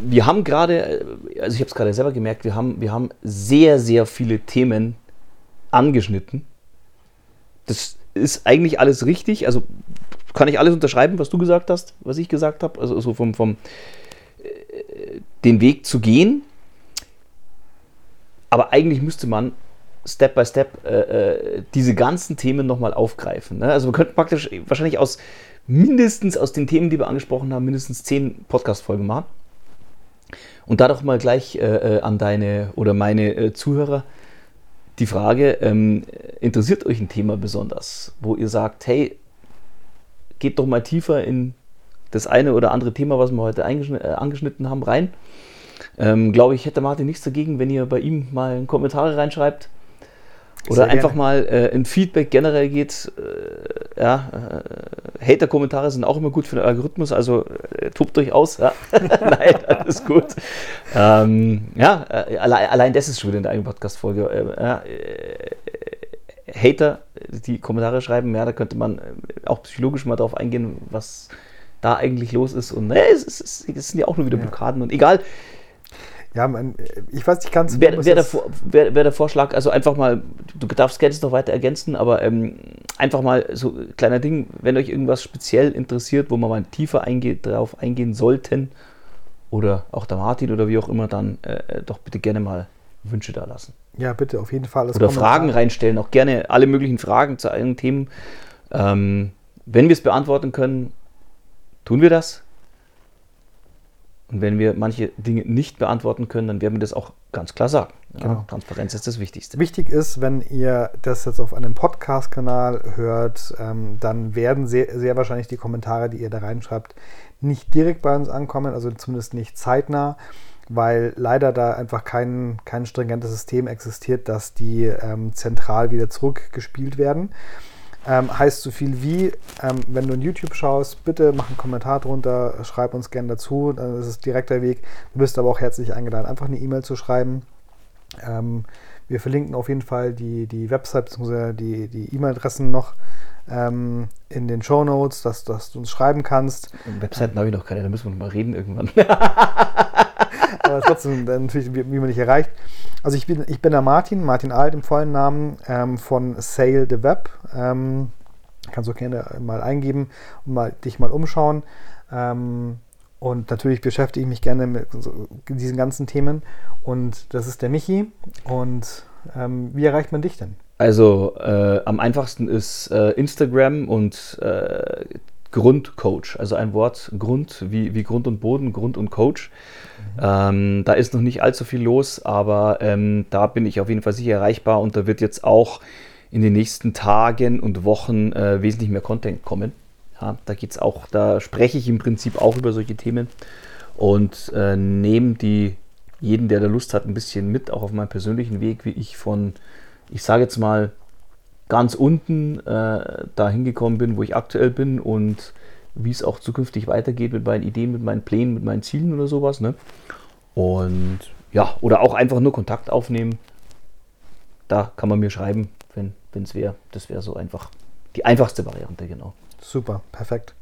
wir haben gerade, also ich habe es gerade selber gemerkt, wir haben, wir haben sehr, sehr viele Themen angeschnitten. Das ist eigentlich alles richtig. Also kann ich alles unterschreiben, was du gesagt hast, was ich gesagt habe. Also so vom, vom äh, den Weg zu gehen. Aber eigentlich müsste man Step by Step äh, äh, diese ganzen Themen nochmal aufgreifen. Ne? Also man könnte praktisch wahrscheinlich aus mindestens aus den Themen, die wir angesprochen haben, mindestens zehn Podcast-Folgen machen. Und da doch mal gleich äh, äh, an deine oder meine äh, Zuhörer die Frage, ähm, interessiert euch ein Thema besonders, wo ihr sagt, hey, geht doch mal tiefer in das eine oder andere Thema, was wir heute äh, angeschnitten haben, rein. Ähm, Glaube ich, hätte Martin nichts dagegen, wenn ihr bei ihm mal Kommentare reinschreibt. Oder Sehr einfach gerne. mal äh, ein Feedback generell geht. Äh, ja, äh, Hater-Kommentare sind auch immer gut für den Algorithmus, also äh, tobt euch aus. Ja. Nein, alles gut. Ähm, ja, äh, allein, allein, das ist schon wieder in der eigenen Podcast-Folge. Äh, ja, Hater, die Kommentare schreiben, ja, da könnte man auch psychologisch mal drauf eingehen, was da eigentlich los ist. Und ne, es, es, es, sind ja auch nur wieder Blockaden. Und egal, ja, man, ich weiß nicht ganz. Wäre wär der, wär, wär der Vorschlag, also einfach mal, du darfst gerne noch weiter ergänzen, aber ähm, einfach mal so ein kleiner Ding, wenn euch irgendwas speziell interessiert, wo wir mal tiefer eingeht, drauf eingehen sollten, oder auch der Martin oder wie auch immer, dann äh, äh doch bitte gerne mal Wünsche da lassen. Ja, bitte, auf jeden Fall. oder Fragen reinstellen, auch gerne alle möglichen Fragen zu allen Themen. Ähm, wenn wir es beantworten können, tun wir das. Und wenn wir manche Dinge nicht beantworten können, dann werden wir das auch ganz klar sagen. Ja, genau. Transparenz ist das Wichtigste. Wichtig ist, wenn ihr das jetzt auf einem Podcast-Kanal hört, ähm, dann werden sehr, sehr wahrscheinlich die Kommentare, die ihr da reinschreibt, nicht direkt bei uns ankommen, also zumindest nicht zeitnah, weil leider da einfach kein, kein stringentes System existiert, dass die ähm, zentral wieder zurückgespielt werden. Ähm, heißt so viel wie, ähm, wenn du in YouTube schaust, bitte mach einen Kommentar drunter, schreib uns gerne dazu, dann ist es direkter Weg. Du bist aber auch herzlich eingeladen, einfach eine E-Mail zu schreiben. Ähm, wir verlinken auf jeden Fall die, die Website bzw. die, die E-Mail-Adressen noch ähm, in den Show Notes, dass, dass, du uns schreiben kannst. Webseiten habe ich noch keine, da müssen wir noch mal reden irgendwann. aber trotzdem natürlich, wie, wie man dich erreicht. Also ich bin, ich bin der Martin, Martin Alt im vollen Namen ähm, von Sale the Web. Ähm, kannst du gerne mal eingeben und mal, dich mal umschauen. Ähm, und natürlich beschäftige ich mich gerne mit diesen ganzen Themen. Und das ist der Michi. Und ähm, wie erreicht man dich denn? Also äh, am einfachsten ist äh, Instagram und äh, Grundcoach, also ein Wort Grund wie, wie Grund und Boden, Grund und Coach. Mhm. Ähm, da ist noch nicht allzu viel los, aber ähm, da bin ich auf jeden Fall sicher erreichbar und da wird jetzt auch in den nächsten Tagen und Wochen äh, wesentlich mehr Content kommen. Ja, da geht's auch, da spreche ich im Prinzip auch über solche Themen und äh, nehme die jeden, der da Lust hat, ein bisschen mit, auch auf meinem persönlichen Weg, wie ich von, ich sage jetzt mal, ganz unten äh, dahin gekommen bin, wo ich aktuell bin und wie es auch zukünftig weitergeht mit meinen Ideen, mit meinen Plänen, mit meinen Zielen oder sowas. Ne? Und ja, oder auch einfach nur Kontakt aufnehmen. Da kann man mir schreiben, wenn es wäre. Das wäre so einfach die einfachste Variante, genau. Super, perfekt.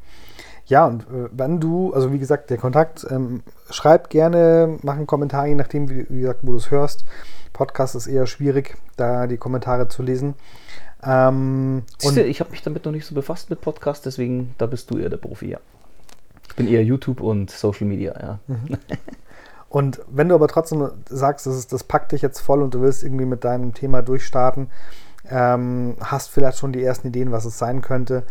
Ja, und äh, wenn du, also wie gesagt, der Kontakt, ähm, schreib gerne, mach einen Kommentar, je nachdem, wie, wie gesagt, wo du es hörst. Podcast ist eher schwierig, da die Kommentare zu lesen. Ähm, Siehste, ich habe mich damit noch nicht so befasst mit Podcast, deswegen da bist du eher der Profi, ja. Ich bin eher YouTube und Social Media, ja. Mhm. Und wenn du aber trotzdem sagst, das, ist, das packt dich jetzt voll und du willst irgendwie mit deinem Thema durchstarten, ähm, hast vielleicht schon die ersten Ideen, was es sein könnte,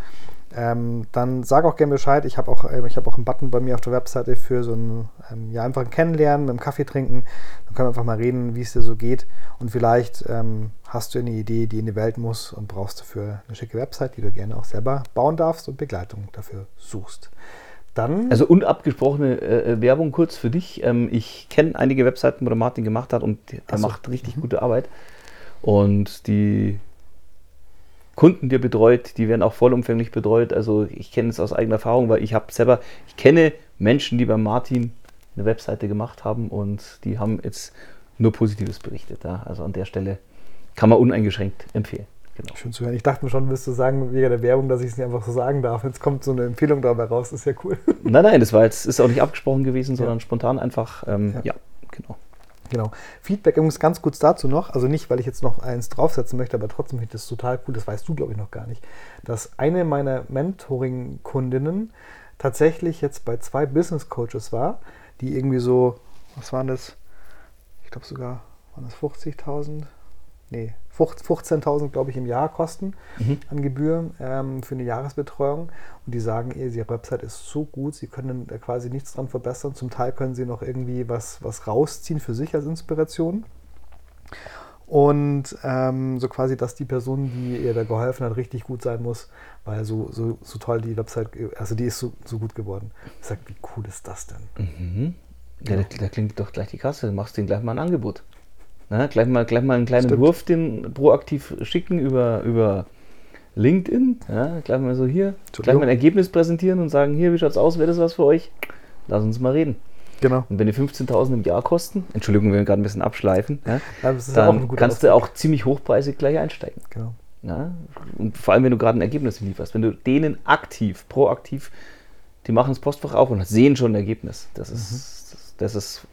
ähm, dann sag auch gerne Bescheid. Ich habe auch, äh, hab auch einen Button bei mir auf der Webseite für so ein, ähm, ja, einfach ein Kennenlernen mit einem Kaffee trinken. Dann können wir einfach mal reden, wie es dir so geht. Und vielleicht ähm, hast du eine Idee, die in die Welt muss und brauchst dafür eine schicke Website, die du gerne auch selber bauen darfst und Begleitung dafür suchst. Dann also unabgesprochene äh, äh Werbung kurz für dich. Ähm, ich kenne einige Webseiten, wo der Martin gemacht hat und der so. macht richtig mhm. gute Arbeit. Und die Kunden, die er betreut, die werden auch vollumfänglich betreut. Also ich kenne es aus eigener Erfahrung, weil ich habe selber, ich kenne Menschen, die bei Martin eine Webseite gemacht haben und die haben jetzt nur Positives berichtet. Ja. Also an der Stelle kann man uneingeschränkt empfehlen. Genau. Schön zu hören. Ich dachte mir schon, wirst du sagen, wegen der Werbung, dass ich es nicht einfach so sagen darf. Jetzt kommt so eine Empfehlung dabei raus, das ist ja cool. Nein, nein, das war jetzt, ist auch nicht abgesprochen gewesen, sondern ja. spontan einfach, ähm, ja. ja, genau. Genau. Feedback übrigens ganz kurz dazu noch, also nicht, weil ich jetzt noch eins draufsetzen möchte, aber trotzdem finde ich das total cool, das weißt du, glaube ich, noch gar nicht, dass eine meiner Mentoring-Kundinnen tatsächlich jetzt bei zwei Business Coaches war, die irgendwie so, was waren das? Ich glaube sogar, waren das 50.000? Nee, 15.000, glaube ich, im Jahr kosten mhm. an Gebühren ähm, für eine Jahresbetreuung. Und die sagen, ihre Website ist so gut, sie können da quasi nichts dran verbessern. Zum Teil können sie noch irgendwie was, was rausziehen für sich als Inspiration. Und ähm, so quasi, dass die Person, die ihr da geholfen hat, richtig gut sein muss, weil so, so, so toll die Website, also die ist so, so gut geworden. Ich sage, wie cool ist das denn? Mhm. Ja, da, da, klingt doch gleich die Kasse, du machst denen gleich mal ein Angebot. Na, gleich, mal, gleich mal einen kleinen Stimmt. Wurf den proaktiv schicken über, über LinkedIn. Ja, gleich mal so hier, gleich mal ein Ergebnis präsentieren und sagen, hier, wie schaut's aus, wäre das was für euch? Lass uns mal reden. Genau. Und wenn die 15.000 im Jahr kosten, Entschuldigung, wenn wir gerade ein bisschen abschleifen, ja, dann kannst du auch ziemlich hochpreisig gleich einsteigen. Genau. Ja? Und vor allem, wenn du gerade ein Ergebnis lieferst, wenn du denen aktiv, proaktiv, die machen das Postfach auf und sehen schon ein Ergebnis. Das ist, das, das ist.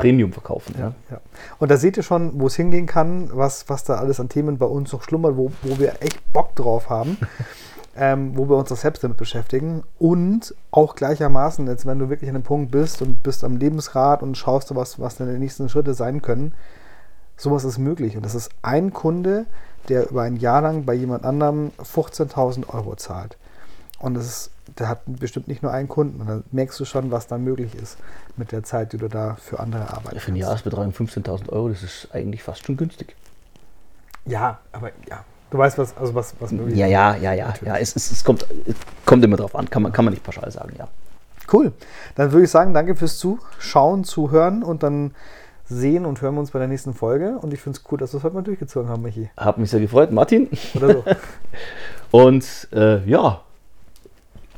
Premium verkaufen. Ja. Ja. Und da seht ihr schon, wo es hingehen kann, was, was da alles an Themen bei uns noch schlummert, wo, wo wir echt Bock drauf haben, ähm, wo wir uns auch selbst damit beschäftigen. Und auch gleichermaßen, jetzt wenn du wirklich an einem Punkt bist und bist am Lebensrat und schaust du, was, was deine nächsten Schritte sein können, sowas ist möglich. Und das ist ein Kunde, der über ein Jahr lang bei jemand anderem 15.000 Euro zahlt. Und das ist, der hat bestimmt nicht nur einen Kunden. Und dann merkst du schon, was da möglich ist mit der Zeit, die du da für andere arbeitest. Für einen Jahresbetrag von 15.000 Euro, das ist eigentlich fast schon günstig. Ja, aber ja. Du weißt, was, also was, was möglich Ja, ist. ja, ja, ja. ja es, es, es, kommt, es kommt immer drauf an, kann man, kann man nicht pauschal sagen, ja. Cool. Dann würde ich sagen, danke fürs Zuschauen, Zuhören und dann sehen und hören wir uns bei der nächsten Folge. Und ich finde es cool, dass wir es heute mal durchgezogen haben, Michi. Hat mich sehr gefreut, Martin. Oder so. Und äh, ja,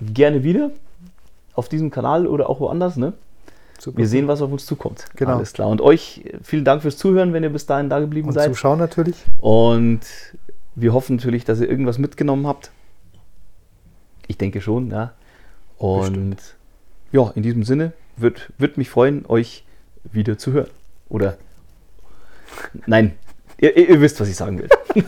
gerne wieder auf diesem Kanal oder auch woanders. Ne? Super. Wir sehen, was auf uns zukommt. Genau. Alles klar. Und euch vielen Dank fürs Zuhören, wenn ihr bis dahin da geblieben und seid. Zuschauen natürlich. Und wir hoffen natürlich, dass ihr irgendwas mitgenommen habt. Ich denke schon, ja. Und Bestimmt. ja, in diesem Sinne würde würd mich freuen, euch wieder zu hören. Oder nein, ihr ihr wisst, was ich sagen will.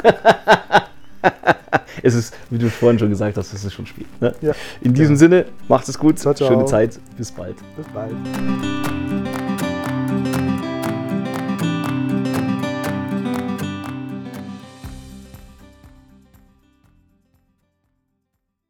es ist, wie du vorhin schon gesagt hast, es ist schon Spiel. Ne? Ja. In diesem Sinne, macht es gut, Ciao, ciao. schöne Zeit, bis bald. Bis bald.